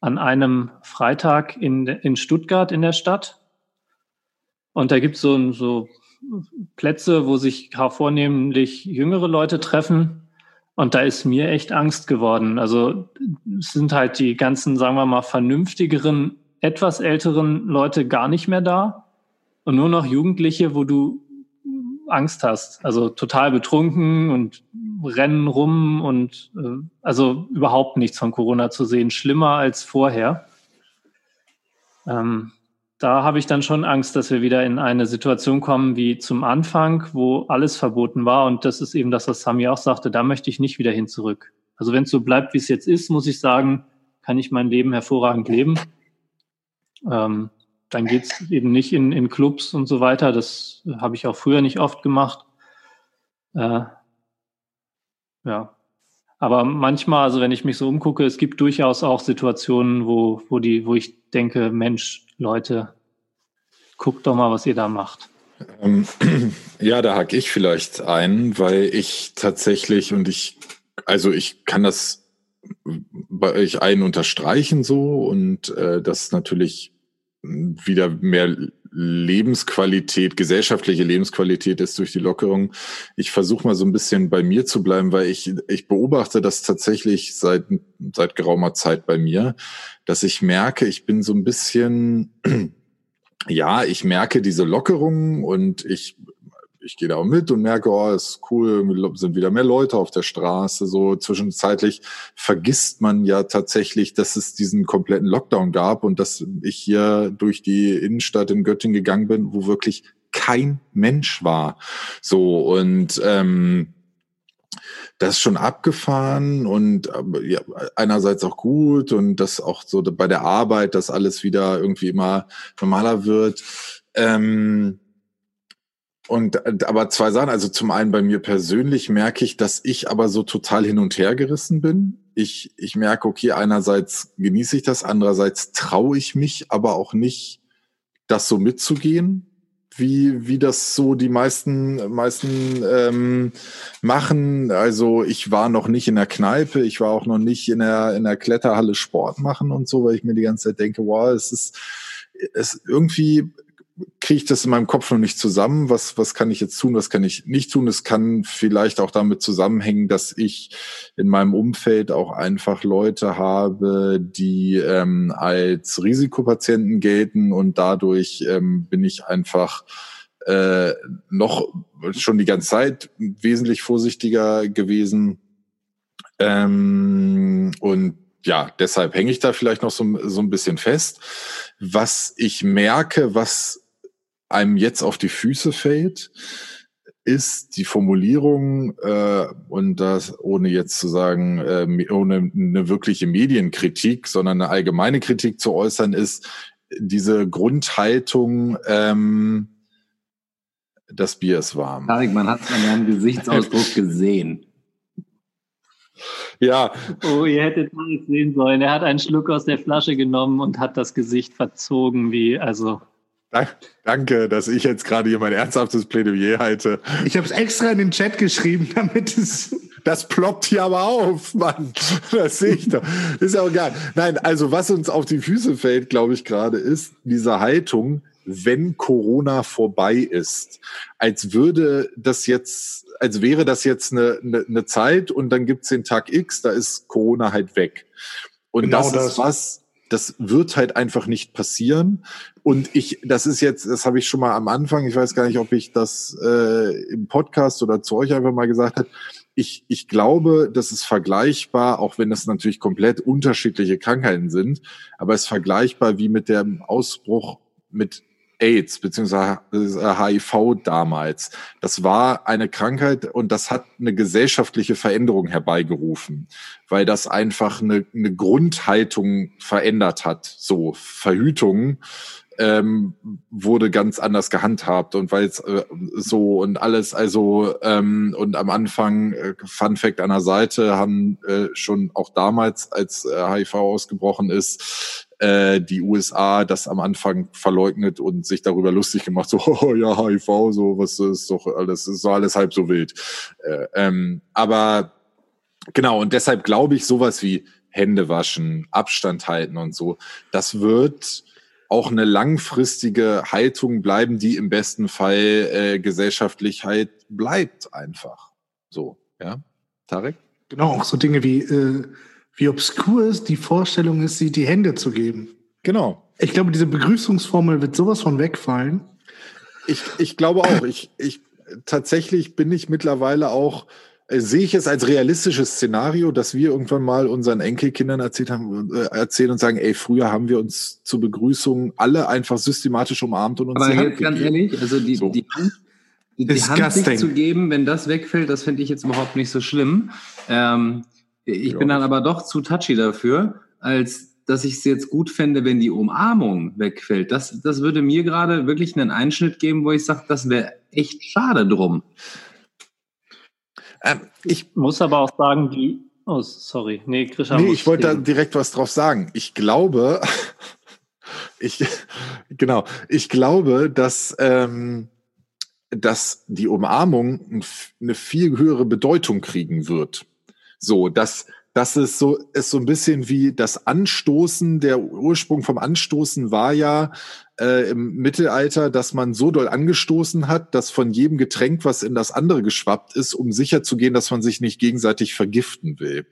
Speaker 4: an einem Freitag in, in Stuttgart in der Stadt. Und da gibt so, so Plätze, wo sich vornehmlich jüngere Leute treffen. Und da ist mir echt Angst geworden. Also es sind halt die ganzen, sagen wir mal, vernünftigeren, etwas älteren Leute gar nicht mehr da. Und nur noch Jugendliche, wo du Angst hast. Also total betrunken und rennen rum und äh, also überhaupt nichts von Corona zu sehen. Schlimmer als vorher. Ähm, da habe ich dann schon Angst, dass wir wieder in eine Situation kommen wie zum Anfang, wo alles verboten war. Und das ist eben das, was Sami auch sagte, da möchte ich nicht wieder hin zurück. Also wenn es so bleibt, wie es jetzt ist, muss ich sagen, kann ich mein Leben hervorragend leben. Ähm, dann geht's eben nicht in, in Clubs und so weiter. Das habe ich auch früher nicht oft gemacht. Äh, ja. Aber manchmal, also wenn ich mich so umgucke, es gibt durchaus auch Situationen, wo, wo die, wo ich denke, Mensch, Leute, guckt doch mal, was ihr da macht.
Speaker 2: Ähm, ja, da hake ich vielleicht ein, weil ich tatsächlich und ich, also ich kann das bei euch einen unterstreichen so und äh, das natürlich wieder mehr Lebensqualität, gesellschaftliche Lebensqualität ist durch die Lockerung. Ich versuche mal so ein bisschen bei mir zu bleiben, weil ich, ich beobachte das tatsächlich seit, seit geraumer Zeit bei mir, dass ich merke, ich bin so ein bisschen, ja, ich merke diese Lockerung und ich ich gehe da mit und merke, oh, ist cool, sind wieder mehr Leute auf der Straße. So zwischenzeitlich vergisst man ja tatsächlich, dass es diesen kompletten Lockdown gab und dass ich hier durch die Innenstadt in Göttingen gegangen bin, wo wirklich kein Mensch war. So und ähm, das ist schon abgefahren und ja, einerseits auch gut und das auch so bei der Arbeit, dass alles wieder irgendwie immer normaler wird. Ähm, und aber zwei Sachen, also zum einen bei mir persönlich merke ich, dass ich aber so total hin und her gerissen bin. Ich, ich merke, okay, einerseits genieße ich das, andererseits traue ich mich aber auch nicht, das so mitzugehen, wie, wie das so die meisten, meisten ähm, machen. Also ich war noch nicht in der Kneipe, ich war auch noch nicht in der, in der Kletterhalle Sport machen und so, weil ich mir die ganze Zeit denke, wow, es ist, es irgendwie kriege ich das in meinem Kopf noch nicht zusammen. Was, was kann ich jetzt tun, was kann ich nicht tun? Es kann vielleicht auch damit zusammenhängen, dass ich in meinem Umfeld auch einfach Leute habe, die ähm, als Risikopatienten gelten und dadurch ähm, bin ich einfach äh, noch schon die ganze Zeit wesentlich vorsichtiger gewesen. Ähm, und ja, deshalb hänge ich da vielleicht noch so, so ein bisschen fest. Was ich merke, was einem jetzt auf die Füße fällt, ist die Formulierung äh, und das ohne jetzt zu sagen äh, ohne eine wirkliche Medienkritik, sondern eine allgemeine Kritik zu äußern, ist diese Grundhaltung. Ähm, das Bier ist warm.
Speaker 3: Tarek, man hat es an deinem Gesichtsausdruck gesehen.
Speaker 4: Ja. Oh, ihr hättet Tarek sehen sollen. Er hat einen Schluck aus der Flasche genommen und hat das Gesicht verzogen, wie also
Speaker 2: Danke, dass ich jetzt gerade hier mein ernsthaftes Plädoyer halte.
Speaker 1: Ich habe es extra in den Chat geschrieben, damit es.
Speaker 2: Das ploppt hier aber auf, Mann. Das sehe ich doch. Ist ja auch egal. Nein, also was uns auf die Füße fällt, glaube ich gerade, ist diese Haltung, wenn Corona vorbei ist. Als würde das jetzt, als wäre das jetzt eine, eine, eine Zeit und dann gibt's den Tag X, da ist Corona halt weg. Und genau das, das ist was, das wird halt einfach nicht passieren. Und ich, das ist jetzt, das habe ich schon mal am Anfang, ich weiß gar nicht, ob ich das äh, im Podcast oder zu euch einfach mal gesagt habe. Ich, ich glaube, das ist vergleichbar, auch wenn das natürlich komplett unterschiedliche Krankheiten sind, aber es ist vergleichbar wie mit dem Ausbruch mit AIDS beziehungsweise HIV damals. Das war eine Krankheit und das hat eine gesellschaftliche Veränderung herbeigerufen, weil das einfach eine, eine Grundhaltung verändert hat. So Verhütung ähm, wurde ganz anders gehandhabt und weil es äh, so und alles, also ähm, und am Anfang, äh, Fun Fact an der Seite, haben äh, schon auch damals, als äh, HIV ausgebrochen ist, äh, die USA das am Anfang verleugnet und sich darüber lustig gemacht, so, oh, ja, HIV, so, was ist doch alles, ist doch alles halb so wild. Äh, ähm, aber genau, und deshalb glaube ich, sowas wie Hände waschen, Abstand halten und so, das wird auch eine langfristige Haltung bleiben, die im besten Fall äh, gesellschaftlich halt bleibt einfach. So, ja. Tarek?
Speaker 1: Genau, auch so Dinge wie, äh, wie obskur es die Vorstellung ist, sie die Hände zu geben.
Speaker 2: Genau.
Speaker 1: Ich glaube, diese Begrüßungsformel wird sowas von wegfallen.
Speaker 2: Ich, ich glaube auch. Ich, ich, tatsächlich bin ich mittlerweile auch sehe ich es als realistisches Szenario, dass wir irgendwann mal unseren Enkelkindern erzählt haben, äh, erzählen und sagen, ey, früher haben wir uns zur Begrüßung alle einfach systematisch umarmt und uns
Speaker 3: Aber Hand ganz ehrlich, also die, so. die Hand, die, die Hand sich zu geben, wenn das wegfällt, das finde ich jetzt überhaupt nicht so schlimm. Ähm, ich ja. bin dann aber doch zu touchy dafür, als dass ich es jetzt gut fände, wenn die Umarmung wegfällt. Das, das würde mir gerade wirklich einen Einschnitt geben, wo ich sage, das wäre echt schade drum.
Speaker 4: Ähm, ich muss aber auch sagen, die, Oh, sorry. Nee, Grisha
Speaker 2: Nee, ich wollte da direkt was drauf sagen. Ich glaube, ich, genau, ich glaube, dass, ähm, dass die Umarmung eine viel höhere Bedeutung kriegen wird. So, dass, dass es so, ist so ein bisschen wie das Anstoßen, der Ursprung vom Anstoßen war ja äh, im Mittelalter, dass man so doll angestoßen hat, dass von jedem Getränk, was in das andere geschwappt ist, um sicher zu gehen, dass man sich nicht gegenseitig vergiften will.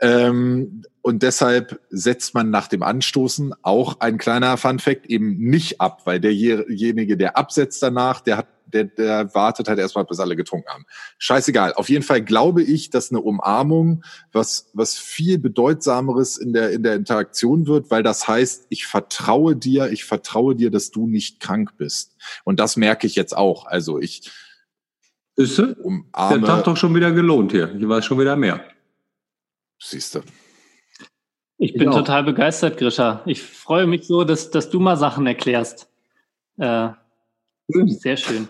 Speaker 2: Ähm, und deshalb setzt man nach dem Anstoßen auch ein kleiner Funfact eben nicht ab, weil derjenige, der absetzt danach, der hat, der, der wartet halt erstmal, bis alle getrunken haben. Scheißegal. Auf jeden Fall glaube ich, dass eine Umarmung was, was viel bedeutsameres in der, in der Interaktion wird, weil das heißt, ich vertraue dir, ich vertraue dir, dass du nicht krank bist. Und das merke ich jetzt auch. Also ich
Speaker 3: Ist der
Speaker 2: umarme,
Speaker 3: Tag doch schon wieder gelohnt hier. Hier war es schon wieder mehr.
Speaker 2: siehst du.
Speaker 4: Ich bin
Speaker 3: Ich auch.
Speaker 4: total begeistert, Grisha. Ich freue mich so, dass, dass du mal Sachen erklärst. Äh, sehr schön.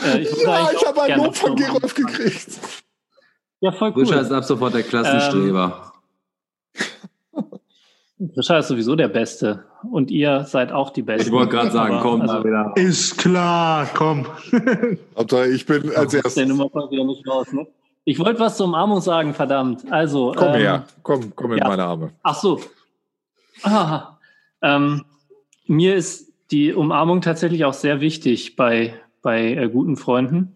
Speaker 4: Äh, ich
Speaker 2: Ja, ich habe ein
Speaker 4: gerne
Speaker 2: Lob von Gerolf gekriegt.
Speaker 4: Ja, voll cool.
Speaker 3: Grisha ist ab sofort der Klassenstreber.
Speaker 4: Grisha ist sowieso der Beste. Und ihr seid auch die Besten.
Speaker 3: ich wollte gerade sagen,
Speaker 4: Aber,
Speaker 3: komm
Speaker 4: also,
Speaker 3: da wieder.
Speaker 1: Ist klar, komm.
Speaker 2: Hauptsache, ich bin als
Speaker 4: aus der
Speaker 2: erstes.
Speaker 4: Nummer kommt wieder nicht raus, ne? Ich wollte was zur Umarmung sagen, verdammt. Also,
Speaker 2: Komm
Speaker 4: ähm,
Speaker 2: her, komm, komm in
Speaker 4: ja.
Speaker 2: meine Arme.
Speaker 4: Ach so. Ah, ähm, mir ist die Umarmung tatsächlich auch sehr wichtig bei, bei äh, guten Freunden.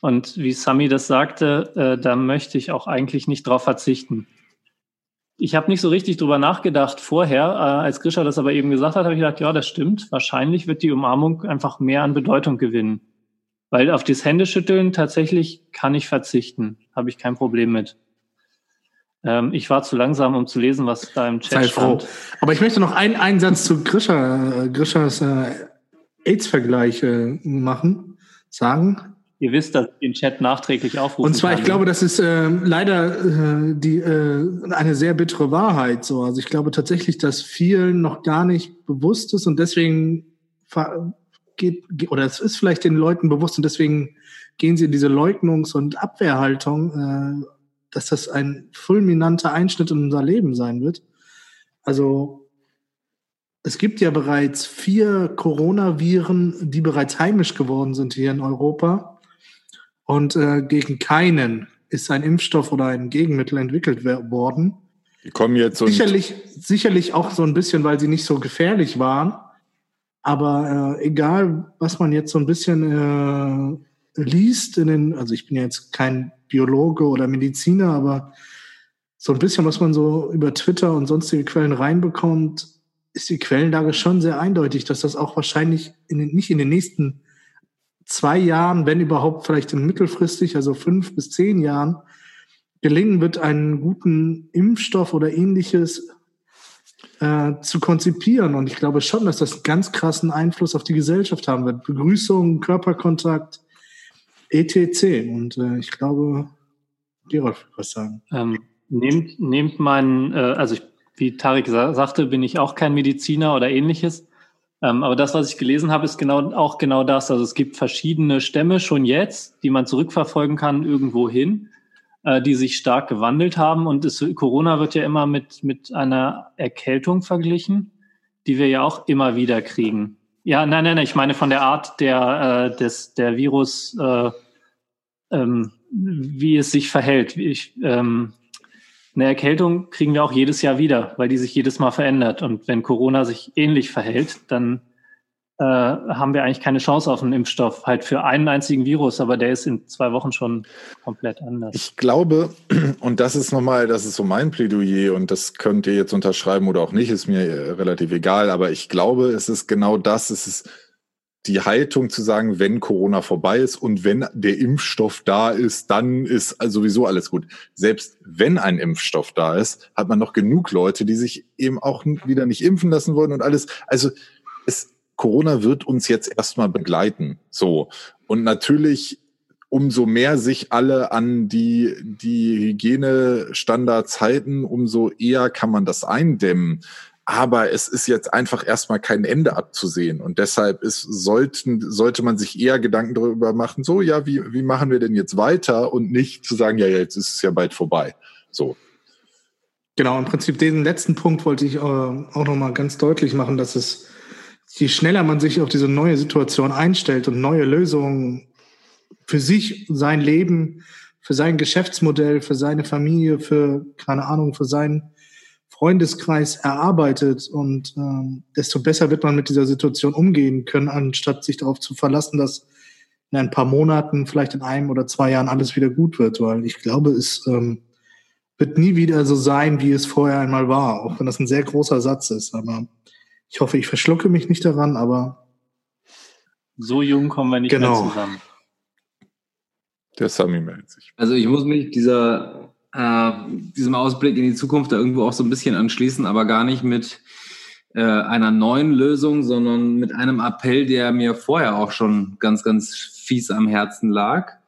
Speaker 4: Und wie Sami das sagte, äh, da möchte ich auch eigentlich nicht drauf verzichten. Ich habe nicht so richtig drüber nachgedacht vorher. Äh, als Grisha das aber eben gesagt hat, habe ich gedacht, ja, das stimmt. Wahrscheinlich wird die Umarmung einfach mehr an Bedeutung gewinnen. Weil auf das Händeschütteln tatsächlich kann ich verzichten. Habe ich kein Problem mit. Ähm, ich war zu langsam, um zu lesen, was da im Chat
Speaker 1: Sei froh.
Speaker 4: stand.
Speaker 1: Aber ich möchte noch einen, einen Satz zu Grisha, Grishas äh, AIDS-Vergleich äh, machen, sagen.
Speaker 4: Ihr wisst, dass ich den Chat nachträglich aufrufen
Speaker 1: Und zwar,
Speaker 4: kann.
Speaker 1: ich glaube, das ist äh, leider äh, die, äh, eine sehr bittere Wahrheit. So. Also ich glaube tatsächlich, dass vielen noch gar nicht bewusst ist und deswegen geht, ge- oder es ist vielleicht den Leuten bewusst und deswegen gehen sie in diese Leugnungs- und Abwehrhaltung, äh, dass das ein fulminanter Einschnitt in unser Leben sein wird. Also es gibt ja bereits vier Coronaviren, die bereits heimisch geworden sind hier in Europa. Und äh, gegen keinen ist ein Impfstoff oder ein Gegenmittel entwickelt worden.
Speaker 2: Die kommen jetzt und
Speaker 1: Sicherlich, sicherlich auch so ein bisschen, weil sie nicht so gefährlich waren. Aber äh, egal, was man jetzt so ein bisschen äh, liest in den, also ich bin ja jetzt kein Biologe oder Mediziner, aber so ein bisschen, was man so über Twitter und sonstige Quellen reinbekommt, ist die Quellenlage schon sehr eindeutig, dass das auch wahrscheinlich in den, nicht in den nächsten zwei Jahren, wenn überhaupt vielleicht in mittelfristig, also fünf bis zehn Jahren, gelingen wird, einen guten Impfstoff oder ähnliches äh, zu konzipieren. Und ich glaube schon, dass das einen ganz krassen Einfluss auf die Gesellschaft haben wird. Begrüßung, Körperkontakt, etc. Und äh, ich glaube, Gerolf will was sagen.
Speaker 4: Ähm, nehmt, nehmt meinen, äh, also ich, wie Tarek sa sagte, bin ich auch kein Mediziner oder ähnliches. Ähm, aber das, was ich gelesen habe, ist genau auch genau das. Also es gibt verschiedene Stämme schon jetzt, die man zurückverfolgen kann irgendwo hin, äh, die sich stark gewandelt haben. Und es, Corona wird ja immer mit, mit einer Erkältung verglichen, die wir ja auch immer wieder kriegen. Ja, nein, nein, nein, ich meine von der Art der, äh, des, der Virus, äh, ähm, wie es sich verhält. Ich, ähm, eine Erkältung kriegen wir auch jedes Jahr wieder, weil die sich jedes Mal verändert. Und wenn Corona sich ähnlich verhält, dann äh, haben wir eigentlich keine Chance auf einen Impfstoff. Halt für einen einzigen Virus, aber der ist in zwei Wochen schon komplett anders.
Speaker 2: Ich glaube, und das ist nochmal, das ist so mein Plädoyer und das könnt ihr jetzt unterschreiben oder auch nicht, ist mir äh, relativ egal, aber ich glaube, es ist genau das, es ist die Haltung zu sagen, wenn Corona vorbei ist und wenn der Impfstoff da ist, dann ist sowieso alles gut. Selbst wenn ein Impfstoff da ist, hat man noch genug Leute, die sich eben auch wieder nicht impfen lassen wollen und alles. Also es, Corona wird uns jetzt erstmal begleiten. So. Und natürlich umso mehr sich alle an die, die Hygienestandards halten, umso eher kann man das eindämmen. Aber es ist jetzt einfach erstmal kein Ende abzusehen. Und deshalb ist, sollten, sollte man sich eher Gedanken darüber machen, so, ja, wie, wie machen wir denn jetzt weiter und nicht zu sagen, ja, jetzt ist es ja bald vorbei. So.
Speaker 1: Genau, im Prinzip den letzten Punkt wollte ich äh, auch nochmal ganz deutlich machen, dass es, je schneller man sich auf diese neue Situation einstellt und neue Lösungen für sich, sein Leben, für sein Geschäftsmodell, für seine Familie, für, keine Ahnung, für seinen Freundeskreis erarbeitet und ähm, desto besser wird man mit dieser Situation umgehen können, anstatt sich darauf zu verlassen, dass in ein paar Monaten, vielleicht in einem oder zwei Jahren alles wieder gut wird, weil ich glaube, es ähm, wird nie wieder so sein, wie es vorher einmal war, auch wenn das ein sehr großer Satz ist. Aber ich hoffe, ich verschlucke mich nicht daran, aber.
Speaker 4: So jung kommen wir nicht genau. mehr zusammen.
Speaker 2: Der Sami meldet sich.
Speaker 3: Also ich muss mich dieser, äh, diesem Ausblick in die Zukunft da irgendwo auch so ein bisschen anschließen, aber gar nicht mit äh, einer neuen Lösung, sondern mit einem Appell, der mir vorher auch schon ganz, ganz fies am Herzen lag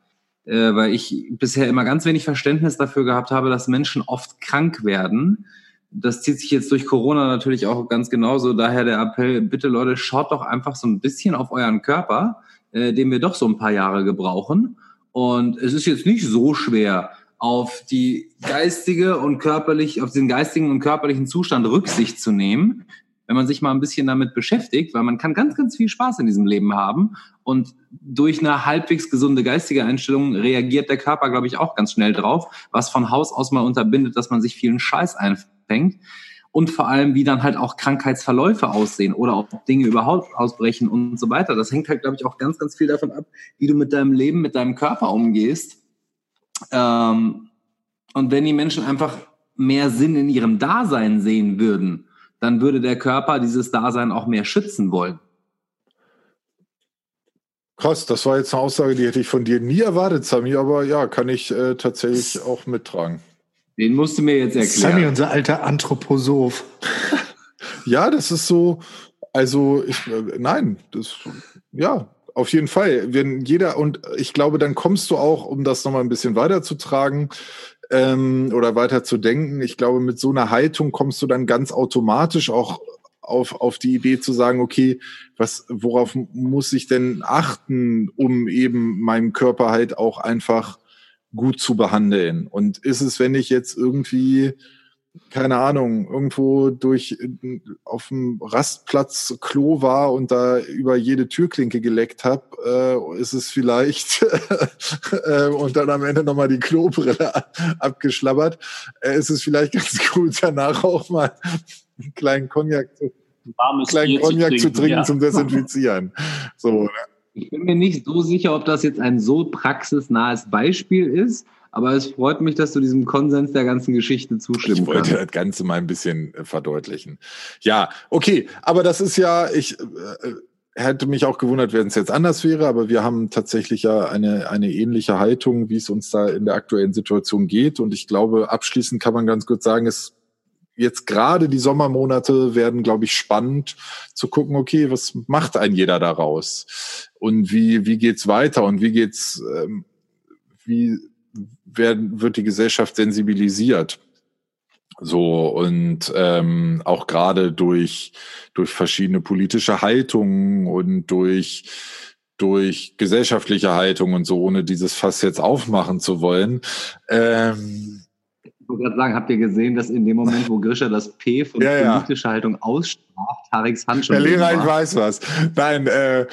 Speaker 3: äh, weil ich bisher immer ganz wenig Verständnis dafür gehabt habe, dass Menschen oft krank werden. Das zieht sich jetzt durch Corona natürlich auch ganz genauso. Daher der Appell, bitte Leute, schaut doch einfach so ein bisschen auf euren Körper, äh, den wir doch so ein paar Jahre gebrauchen. Und es ist jetzt nicht so schwer, auf die geistige und körperlich, auf den geistigen und körperlichen Zustand Rücksicht zu nehmen wenn man sich mal ein bisschen damit beschäftigt, weil man kann ganz, ganz viel Spaß in diesem Leben haben und durch eine halbwegs gesunde geistige Einstellung reagiert der Körper, glaube ich, auch ganz schnell drauf, was von Haus aus mal unterbindet, dass man sich vielen Scheiß einfängt und vor allem, wie dann halt auch Krankheitsverläufe aussehen oder ob Dinge überhaupt ausbrechen und so weiter. Das hängt halt, glaube ich, auch ganz, ganz viel davon ab, wie du mit deinem Leben, mit deinem Körper umgehst. Ähm, und wenn die Menschen einfach mehr Sinn in ihrem Dasein sehen würden, dann würde der Körper dieses Dasein auch mehr schützen wollen.
Speaker 2: Krass, das war jetzt eine Aussage, die hätte ich von dir nie erwartet, Sami, aber ja, kann ich äh, tatsächlich auch mittragen.
Speaker 3: Den musst du mir jetzt erklären.
Speaker 1: Sami, unser alter Anthroposoph.
Speaker 2: ja, das ist so, also ich, äh, nein, das, ja, auf jeden Fall. Wenn jeder, und ich glaube, dann kommst du auch, um das nochmal ein bisschen weiterzutragen, ähm, oder weiter zu denken. Ich glaube, mit so einer Haltung kommst du dann ganz automatisch auch auf, auf die Idee zu sagen, okay, was, worauf muss ich denn achten, um eben meinem Körper halt auch einfach gut zu behandeln? Und ist es, wenn ich jetzt irgendwie keine Ahnung, irgendwo durch auf dem Rastplatz Klo war und da über jede Türklinke geleckt habe, äh, ist es vielleicht äh, und dann am Ende nochmal die Klobrille abgeschlabbert, äh, ist es vielleicht ganz gut, danach auch mal einen kleinen Cognac zu, Warmes kleinen Cognac zu trinken, zu trinken ja. zum Desinfizieren. So, ne?
Speaker 3: Ich bin mir nicht so sicher, ob das jetzt ein so praxisnahes Beispiel ist. Aber es freut mich, dass du diesem Konsens der ganzen Geschichte zustimmen
Speaker 2: Ich wollte kannst. das Ganze mal ein bisschen äh, verdeutlichen. Ja, okay, aber das ist ja, ich äh, hätte mich auch gewundert, wenn es jetzt anders wäre, aber wir haben tatsächlich ja eine, eine ähnliche Haltung, wie es uns da in der aktuellen Situation geht. Und ich glaube, abschließend kann man ganz gut sagen, es jetzt gerade die Sommermonate werden, glaube ich, spannend zu gucken, okay, was macht ein jeder daraus? Und wie, wie geht's weiter? Und wie geht's, ähm, wie werden, wird die Gesellschaft sensibilisiert. So und ähm, auch gerade durch durch verschiedene politische Haltungen und durch durch gesellschaftliche Haltung und so, ohne dieses Fass jetzt aufmachen zu wollen. Ähm,
Speaker 3: ich wollte gerade sagen, habt ihr gesehen, dass in dem Moment, wo Grisha das P von ja, politischer ja. Haltung aussprach, Tariks Hand schon.
Speaker 2: Herr Lehrer, ich weiß was. Nein, äh,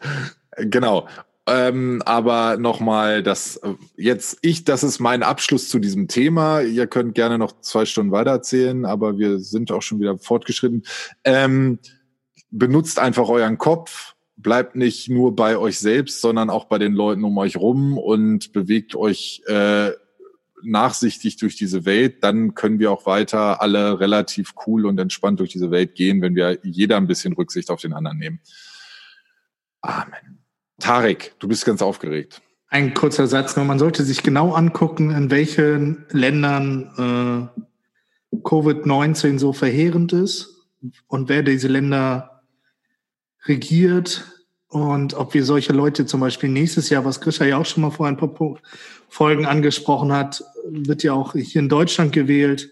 Speaker 2: genau. Ähm, aber nochmal, das jetzt ich, das ist mein Abschluss zu diesem Thema. Ihr könnt gerne noch zwei Stunden weitererzählen, aber wir sind auch schon wieder fortgeschritten. Ähm, benutzt einfach euren Kopf, bleibt nicht nur bei euch selbst, sondern auch bei den Leuten um euch rum und bewegt euch äh, nachsichtig durch diese Welt. Dann können wir auch weiter alle relativ cool und entspannt durch diese Welt gehen, wenn wir jeder ein bisschen Rücksicht auf den anderen nehmen. Amen. Tarek, du bist ganz aufgeregt.
Speaker 1: Ein kurzer Satz nur. Man sollte sich genau angucken, in welchen Ländern äh, Covid-19 so verheerend ist und wer diese Länder regiert und ob wir solche Leute zum Beispiel nächstes Jahr, was Grisha ja auch schon mal vor ein paar Folgen angesprochen hat, wird ja auch hier in Deutschland gewählt.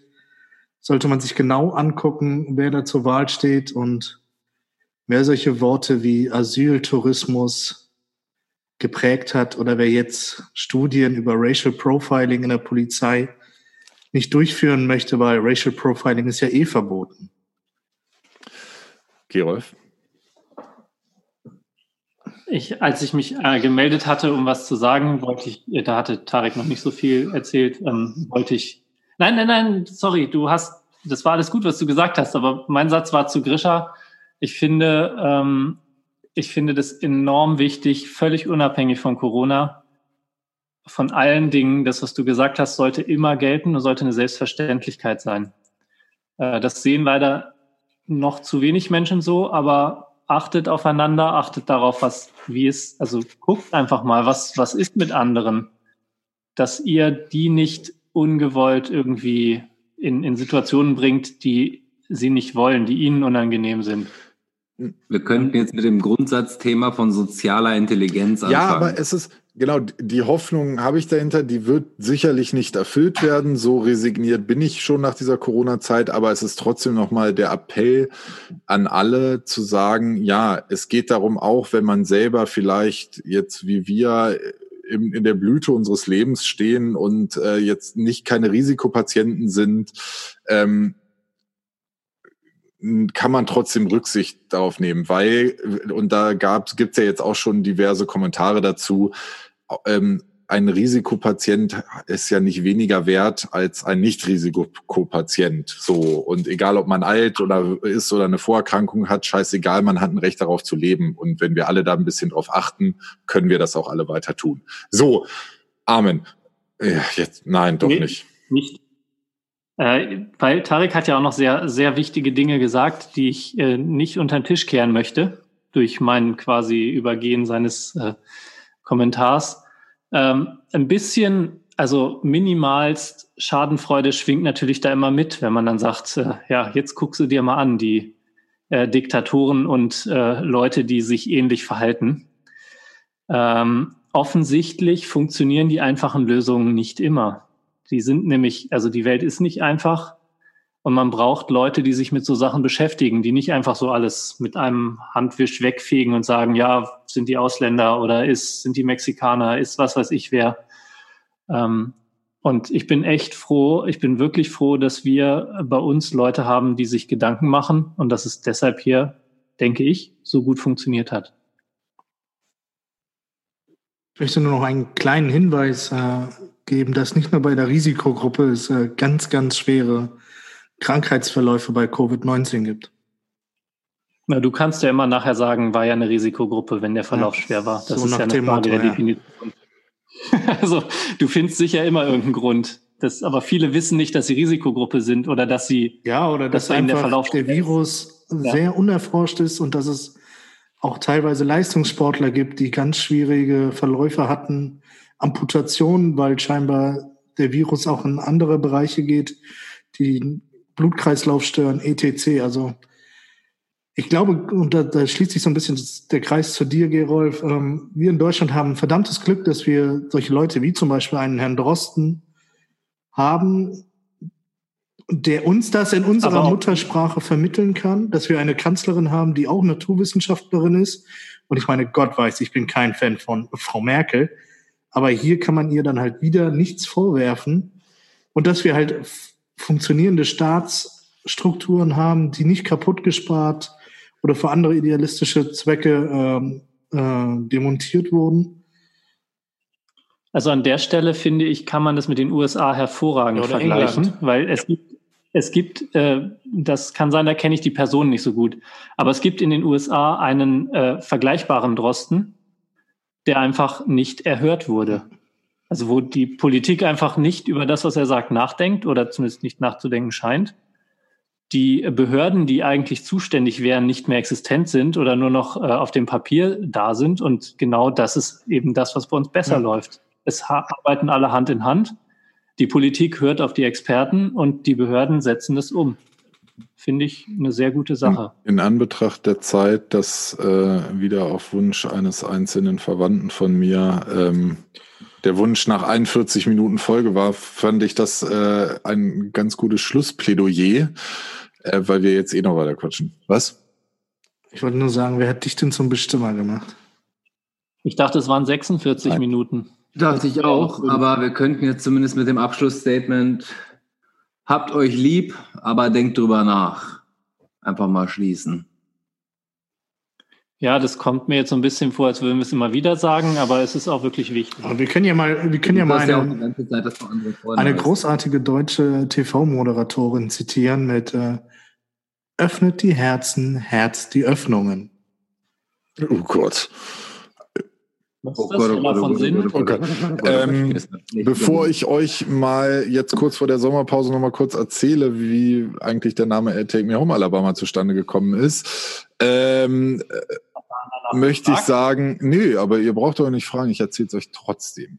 Speaker 1: Sollte man sich genau angucken, wer da zur Wahl steht und wer solche Worte wie Asyl, Tourismus, geprägt hat oder wer jetzt Studien über Racial Profiling in der Polizei nicht durchführen möchte, weil Racial Profiling ist ja eh verboten.
Speaker 2: Gerolf?
Speaker 4: Ich, als ich mich äh, gemeldet hatte, um was zu sagen, wollte ich, äh, da hatte Tarek noch nicht so viel erzählt, ähm, wollte ich. Nein, nein, nein, sorry, du hast, das war alles gut, was du gesagt hast, aber mein Satz war zu Grisha. Ich finde, ähm, ich finde das enorm wichtig, völlig unabhängig von Corona, von allen Dingen, das, was du gesagt hast, sollte immer gelten und sollte eine Selbstverständlichkeit sein. Äh, das sehen leider noch zu wenig Menschen so, aber achtet aufeinander, achtet darauf, was, wie es, also guckt einfach mal, was, was ist mit anderen, dass ihr die nicht ungewollt irgendwie in, in Situationen bringt, die sie nicht wollen, die ihnen unangenehm sind.
Speaker 3: Wir könnten jetzt mit dem Grundsatzthema von sozialer Intelligenz
Speaker 2: anfangen. Ja, aber es ist, genau, die Hoffnung habe ich dahinter, die wird sicherlich nicht erfüllt werden. So resigniert bin ich schon nach dieser Corona-Zeit, aber es ist trotzdem nochmal der Appell an alle zu sagen, ja, es geht darum auch, wenn man selber vielleicht jetzt wie wir in, in der Blüte unseres Lebens stehen und äh, jetzt nicht keine Risikopatienten sind, ähm, kann man trotzdem Rücksicht darauf nehmen, weil, und da gibt es ja jetzt auch schon diverse Kommentare dazu, ähm, ein Risikopatient ist ja nicht weniger wert als ein Nicht-Risikopatient. So. Und egal, ob man alt oder ist oder eine Vorerkrankung hat, scheißegal, man hat ein Recht darauf zu leben. Und wenn wir alle da ein bisschen drauf achten, können wir das auch alle weiter tun. So. Amen. Ja, jetzt, nein, doch nee, nicht.
Speaker 4: Nicht. Äh, weil Tarek hat ja auch noch sehr, sehr wichtige Dinge gesagt, die ich äh, nicht unter den Tisch kehren möchte, durch mein quasi Übergehen seines äh, Kommentars. Ähm, ein bisschen, also minimalst Schadenfreude schwingt natürlich da immer mit, wenn man dann sagt, äh, ja, jetzt guckst du dir mal an, die äh, Diktatoren und äh, Leute, die sich ähnlich verhalten. Ähm, offensichtlich funktionieren die einfachen Lösungen nicht immer. Die sind nämlich, also die Welt ist nicht einfach. Und man braucht Leute, die sich mit so Sachen beschäftigen, die nicht einfach so alles mit einem Handwisch wegfegen und sagen, ja, sind die Ausländer oder ist, sind die Mexikaner, ist was weiß ich wer. Ähm, und ich bin echt froh, ich bin wirklich froh, dass wir bei uns Leute haben, die sich Gedanken machen und dass es deshalb hier, denke ich, so gut funktioniert hat.
Speaker 1: Ich möchte nur noch einen kleinen Hinweis äh, geben, dass nicht nur bei der Risikogruppe es äh, ganz, ganz schwere Krankheitsverläufe bei Covid-19 gibt.
Speaker 4: Na, du kannst ja immer nachher sagen, war ja eine Risikogruppe, wenn der Verlauf ja, schwer war. Das so ist ja eine Frage der Definition. also du findest sicher immer irgendeinen Grund. Das, aber viele wissen nicht, dass sie Risikogruppe sind oder dass sie
Speaker 1: ja oder dass, dass einfach der, der Virus ist. sehr ja. unerforscht ist und dass es auch teilweise Leistungssportler gibt, die ganz schwierige Verläufe hatten, Amputationen, weil scheinbar der Virus auch in andere Bereiche geht, die Blutkreislauf stören, etc. Also ich glaube, und da, da schließt sich so ein bisschen der Kreis zu dir, Gerolf. Ähm, wir in Deutschland haben verdammtes Glück, dass wir solche Leute wie zum Beispiel einen Herrn Drosten haben, der uns das in unserer Muttersprache vermitteln kann, dass wir eine Kanzlerin haben, die auch Naturwissenschaftlerin ist. Und ich meine, Gott weiß, ich bin kein Fan von Frau Merkel. Aber hier kann man ihr dann halt wieder nichts vorwerfen. Und dass wir halt funktionierende Staatsstrukturen haben, die nicht kaputt gespart oder für andere idealistische Zwecke ähm, äh, demontiert wurden.
Speaker 4: Also an der Stelle finde ich, kann man das mit den USA hervorragend vergleichen, England. weil es gibt, es gibt, äh, das kann sein, da kenne ich die Person nicht so gut, aber es gibt in den USA einen äh, vergleichbaren Drosten, der einfach nicht erhört wurde. Also wo die Politik einfach nicht über das, was er sagt, nachdenkt oder zumindest nicht nachzudenken scheint. Die Behörden, die eigentlich zuständig wären, nicht mehr existent sind oder nur noch äh, auf dem Papier da sind. Und genau das ist eben das, was bei uns besser ja. läuft. Es arbeiten alle Hand in Hand. Die Politik hört auf die Experten und die Behörden setzen das um. Finde ich eine sehr gute Sache.
Speaker 2: In Anbetracht der Zeit, dass äh, wieder auf Wunsch eines einzelnen Verwandten von mir ähm, der Wunsch nach 41 Minuten Folge war, fand ich das äh, ein ganz gutes Schlussplädoyer, äh, weil wir jetzt eh noch weiter quatschen. Was?
Speaker 1: Ich wollte nur sagen, wer hat dich denn zum Bestimmer gemacht?
Speaker 4: Ich dachte, es waren 46 Nein. Minuten.
Speaker 3: Dachte ich auch, aber wir könnten jetzt zumindest mit dem Abschlussstatement Habt euch lieb, aber denkt drüber nach. Einfach mal schließen.
Speaker 4: Ja, das kommt mir jetzt so ein bisschen vor, als würden wir es immer wieder sagen, aber es ist auch wirklich wichtig.
Speaker 1: Aber wir können ja mal, wir können ja mal eine,
Speaker 3: Freunde
Speaker 1: eine großartige deutsche TV-Moderatorin zitieren mit äh, Öffnet die Herzen, Herz die Öffnungen.
Speaker 2: Oh Gott.
Speaker 4: Was
Speaker 3: Oh Gott, oh Gott,
Speaker 4: Sinn?
Speaker 2: Ähm. Bevor ich euch mal jetzt kurz vor der Sommerpause noch mal kurz erzähle, wie eigentlich der Name Take Me Home Alabama zustande gekommen ist, ähm, äh, möchte ich sagen, nee, aber ihr braucht doch nicht fragen, ich erzähle es euch trotzdem.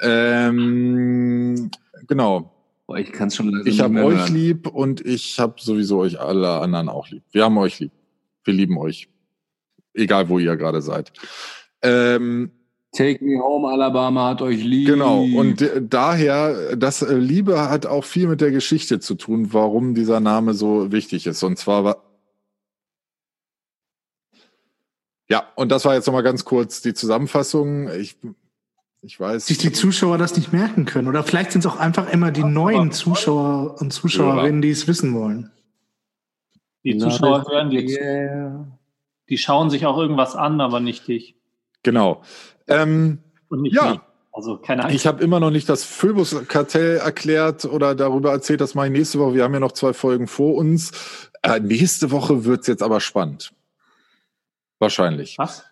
Speaker 2: Ähm, genau,
Speaker 3: Boah, ich kann schon
Speaker 2: ich habe euch
Speaker 3: hören.
Speaker 2: lieb und ich habe sowieso euch alle anderen auch lieb. Wir haben euch lieb. Wir lieben euch. Egal, wo ihr gerade seid. Ähm,
Speaker 3: Take me home, Alabama hat euch lieb.
Speaker 2: Genau, und daher, das äh, Liebe hat auch viel mit der Geschichte zu tun, warum dieser Name so wichtig ist. Und zwar war. Ja, und das war jetzt nochmal ganz kurz die Zusammenfassung. Ich, ich weiß.
Speaker 1: Sich die Zuschauer das nicht merken können. Oder vielleicht sind es auch einfach immer die neuen Zuschauer und Zuschauerinnen, die es wissen wollen.
Speaker 4: Die Zuschauer hören dir zu.
Speaker 3: Yeah.
Speaker 4: Die schauen sich auch irgendwas an, aber nicht dich.
Speaker 2: Genau. Ähm,
Speaker 4: Und nicht
Speaker 2: Ja.
Speaker 4: Also keine Angst.
Speaker 2: ich habe immer noch nicht das Phoebus-Kartell erklärt oder darüber erzählt, das mache ich nächste Woche. Wir haben ja noch zwei Folgen vor uns. Äh, nächste Woche wird's jetzt aber spannend. Wahrscheinlich.
Speaker 4: Was?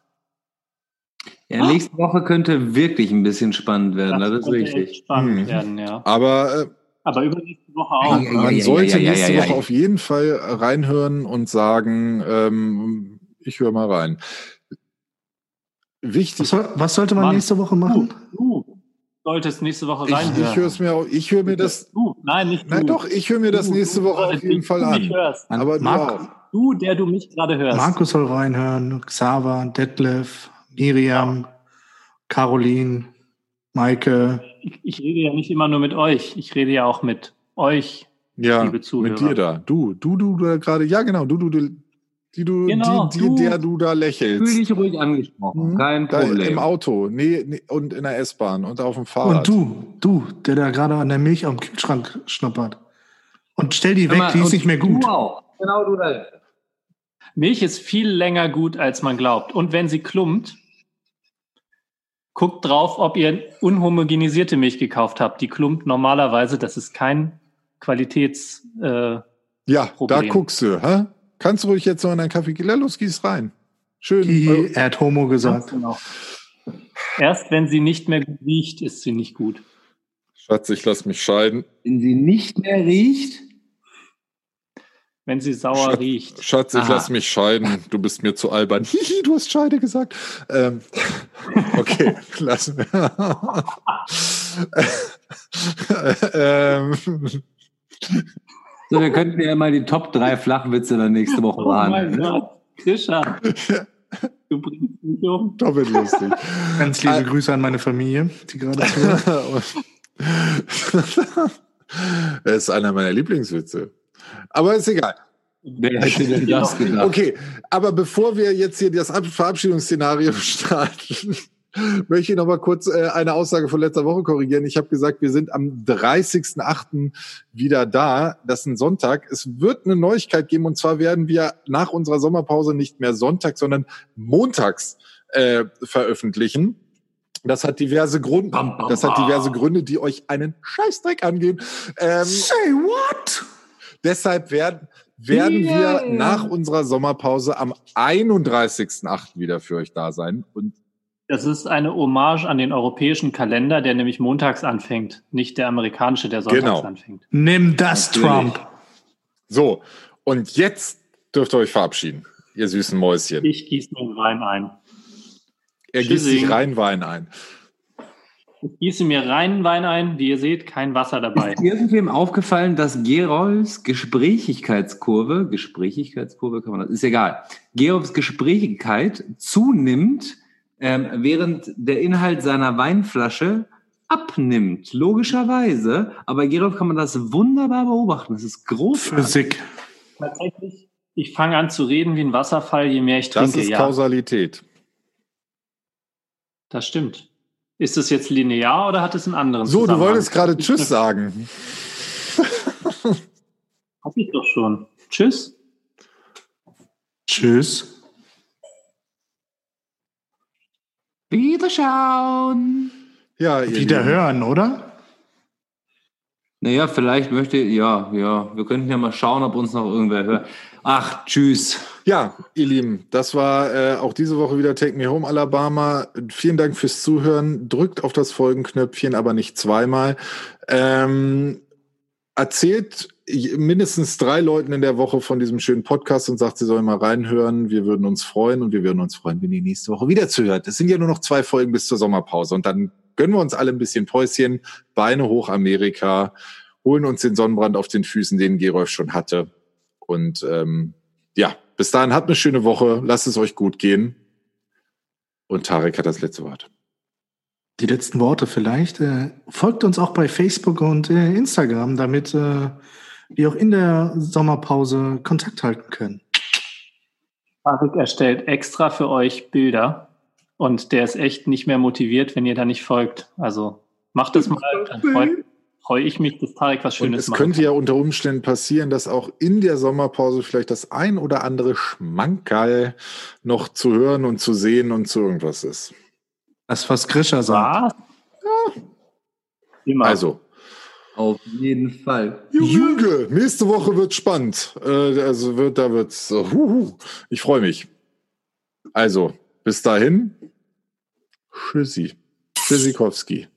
Speaker 3: Ja, nächste Woche könnte wirklich ein bisschen spannend werden, das, ist
Speaker 4: könnte echt
Speaker 3: richtig.
Speaker 4: spannend
Speaker 2: Mhm.
Speaker 4: werden, ja.
Speaker 2: Aber äh,
Speaker 4: Aber übernächste Woche auch.
Speaker 2: Man,
Speaker 3: Ja,
Speaker 2: man
Speaker 3: ja,
Speaker 2: sollte
Speaker 3: ja, ja,
Speaker 2: nächste
Speaker 3: ja, ja,
Speaker 2: Woche
Speaker 3: ja.
Speaker 2: auf jeden Fall reinhören und sagen, ähm, ich höre mal rein.
Speaker 1: Was,
Speaker 2: Wichtig,
Speaker 1: soll, was sollte man
Speaker 4: Mann.
Speaker 1: nächste Woche machen?
Speaker 4: Du, du solltest nächste Woche
Speaker 2: ich,
Speaker 4: reinhören.
Speaker 2: ich höre es mir auch, ich höre mir das,
Speaker 4: Du, nein, nicht
Speaker 2: nein
Speaker 4: du.
Speaker 2: doch, ich höre mir das
Speaker 4: Du,
Speaker 2: nächste
Speaker 4: du,
Speaker 2: Woche auf jeden Fall
Speaker 4: du
Speaker 2: an.
Speaker 4: Hörst.
Speaker 2: Aber du
Speaker 1: Marc-
Speaker 2: auch.
Speaker 4: Du, der du mich gerade hörst.
Speaker 1: Markus soll reinhören, Xaver, Detlef, Miriam, Caroline, Maike.
Speaker 4: Ich, ich rede ja nicht immer nur mit euch. Ich rede ja auch mit euch.
Speaker 2: Ja,
Speaker 4: Liebe Zuhörer.
Speaker 2: mit dir da. Du, du, du, da gerade, ja genau, du, du, du, die du,
Speaker 4: Genau,
Speaker 2: die, die,
Speaker 4: du.
Speaker 2: der du da
Speaker 3: Fühl
Speaker 2: lächelst.
Speaker 3: dich ruhig angesprochen,
Speaker 2: Mhm.
Speaker 3: kein
Speaker 2: Da
Speaker 3: Problem.
Speaker 2: Im Auto, nee, nee, und in der S-Bahn und auf dem Fahrrad.
Speaker 1: Und du, du, der da gerade an der Milch am Kühlschrank schnuppert. Und stell die
Speaker 3: Hör
Speaker 1: weg,
Speaker 3: mal,
Speaker 1: die ist nicht mehr gut.
Speaker 3: Du auch. Genau du da.
Speaker 4: Milch ist viel länger gut, als man glaubt. Und wenn sie klumpt, guckt drauf, ob ihr unhomogenisierte Milch gekauft habt. Die klumpt normalerweise. Das ist kein Qualitäts. Äh,
Speaker 2: Ja,
Speaker 4: Problem.
Speaker 2: da guckst du. Hä? Kannst du ruhig jetzt noch in dein Kaffee gehen? Los, gieß rein. Schön.
Speaker 1: Hihi, er hat Homo gesagt.
Speaker 4: genau. Erst wenn sie nicht mehr riecht, ist sie nicht gut.
Speaker 2: Schatz, ich lass mich scheiden.
Speaker 3: Wenn sie nicht mehr riecht,
Speaker 4: Wenn sie sauer
Speaker 2: Schatz-
Speaker 4: riecht.
Speaker 2: Schatz, ich
Speaker 3: Aha.
Speaker 2: lass mich scheiden. Du bist mir zu albern. Hihi, du hast Scheide gesagt. Ähm, okay, lassen wir. ähm,
Speaker 3: so, wir könnten ja mal die Top 3 Flachwitze dann nächste Woche
Speaker 4: Oh mein
Speaker 3: behandeln. ne?
Speaker 4: Gott, Krischer. Du bringst mich um.
Speaker 2: doppelt lustig.
Speaker 1: Ganz liebe
Speaker 2: Ah.
Speaker 1: Grüße an meine Familie, die gerade zuhört.
Speaker 2: das ist einer meiner Lieblingswitze. Aber ist egal.
Speaker 3: Wer hätte denn das gedacht?
Speaker 2: Okay, aber bevor wir jetzt hier das Ab- Verabschiedungsszenario starten, möchte ich noch mal kurz äh, eine Aussage von letzter Woche korrigieren. Ich habe gesagt, wir sind am 30.08. wieder da. Das ist ein Sonntag. Es wird eine Neuigkeit geben und zwar werden wir nach unserer Sommerpause nicht mehr Sonntag, sondern montags äh, veröffentlichen. Das hat diverse Gründe.
Speaker 3: Bam, bam,
Speaker 2: Das hat diverse Gründe, die euch einen Scheißdreck angehen. Ähm,
Speaker 1: Say what?
Speaker 2: Deshalb werden, werden
Speaker 3: Yeah.
Speaker 2: wir nach unserer Sommerpause am 31.08. wieder für euch da sein. Und
Speaker 4: Das ist eine Hommage an den europäischen Kalender, der nämlich montags anfängt, nicht der amerikanische, der sonntags
Speaker 2: Genau.
Speaker 4: anfängt.
Speaker 1: Nimm das,
Speaker 3: Natürlich.
Speaker 1: Trump.
Speaker 2: so, und jetzt dürft ihr euch verabschieden, ihr süßen Mäuschen.
Speaker 4: Ich gieße mir den Wein ein.
Speaker 2: Er gießt sich rein Wein ein.
Speaker 4: Ich gieße mir reinen Wein ein. Wie ihr seht, kein Wasser dabei.
Speaker 3: Ist irgendwem aufgefallen, dass Gerolfs Gesprächigkeitskurve, Gesprächigkeitskurve kann man das, ist egal, Gerolfs Gesprächigkeit zunimmt, ähm, während der Inhalt seiner Weinflasche abnimmt, logischerweise. Aber Gerolf kann man das wunderbar beobachten. Das ist großartig.
Speaker 1: Physik.
Speaker 4: Tatsächlich, ich fange an zu reden wie ein Wasserfall, je mehr ich
Speaker 2: Das
Speaker 4: trinke.
Speaker 2: ist
Speaker 4: ja,
Speaker 2: Kausalität.
Speaker 4: das stimmt. Ist es jetzt linear oder hat es einen anderen
Speaker 2: So, du wolltest gerade Tschüss sagen.
Speaker 4: Hab ich doch schon. Tschüss.
Speaker 1: Tschüss.
Speaker 3: Wiederschauen.
Speaker 2: Ja, ihr
Speaker 1: Wieder
Speaker 2: Lieben.
Speaker 1: hören, oder?
Speaker 3: Naja, vielleicht möchte, ja, ja, wir könnten ja mal schauen, ob uns noch irgendwer hört. Ach, tschüss.
Speaker 2: Ja, ihr Lieben, das war äh, auch diese Woche wieder Take Me Home Alabama. Vielen Dank fürs Zuhören. Drückt auf das Folgenknöpfchen, aber nicht zweimal. Ähm, erzählt mindestens drei Leuten in der Woche von diesem schönen Podcast und sagt, sie sollen mal reinhören. Wir würden uns freuen und wir würden uns freuen, wenn ihr nächste Woche wieder zuhört. Es sind ja nur noch zwei Folgen bis zur Sommerpause und dann gönnen wir uns alle ein bisschen Päuschen, Beine hoch Amerika, holen uns den Sonnenbrand auf den Füßen, den Gerolf schon hatte. Und ähm, ja, bis dahin habt eine schöne Woche, lasst es euch gut gehen. Und Tarek hat das letzte Wort.
Speaker 1: Die letzten Worte vielleicht. Äh, folgt uns auch bei Facebook und äh, Instagram, damit äh, wir auch in der Sommerpause Kontakt halten können.
Speaker 4: Tarek erstellt extra für euch Bilder und der ist echt nicht mehr motiviert, wenn ihr da nicht folgt. Also macht es mal, dann freue freu ich mich, dass Tarek was Schönes
Speaker 2: es
Speaker 4: macht.
Speaker 2: könnte ja unter Umständen passieren, dass auch in der Sommerpause vielleicht das ein oder andere Schmankerl noch zu hören und zu sehen und zu irgendwas ist.
Speaker 1: Das, was Grisha sagt.
Speaker 4: Was? Immer.
Speaker 2: Also,
Speaker 3: Auf jeden Fall.
Speaker 2: Junge, nächste Woche wird spannend. Äh, also wird, da wird's. Uh, huhu. Ich freue mich. Also, bis dahin. Tschüssi. Tschüssikowski.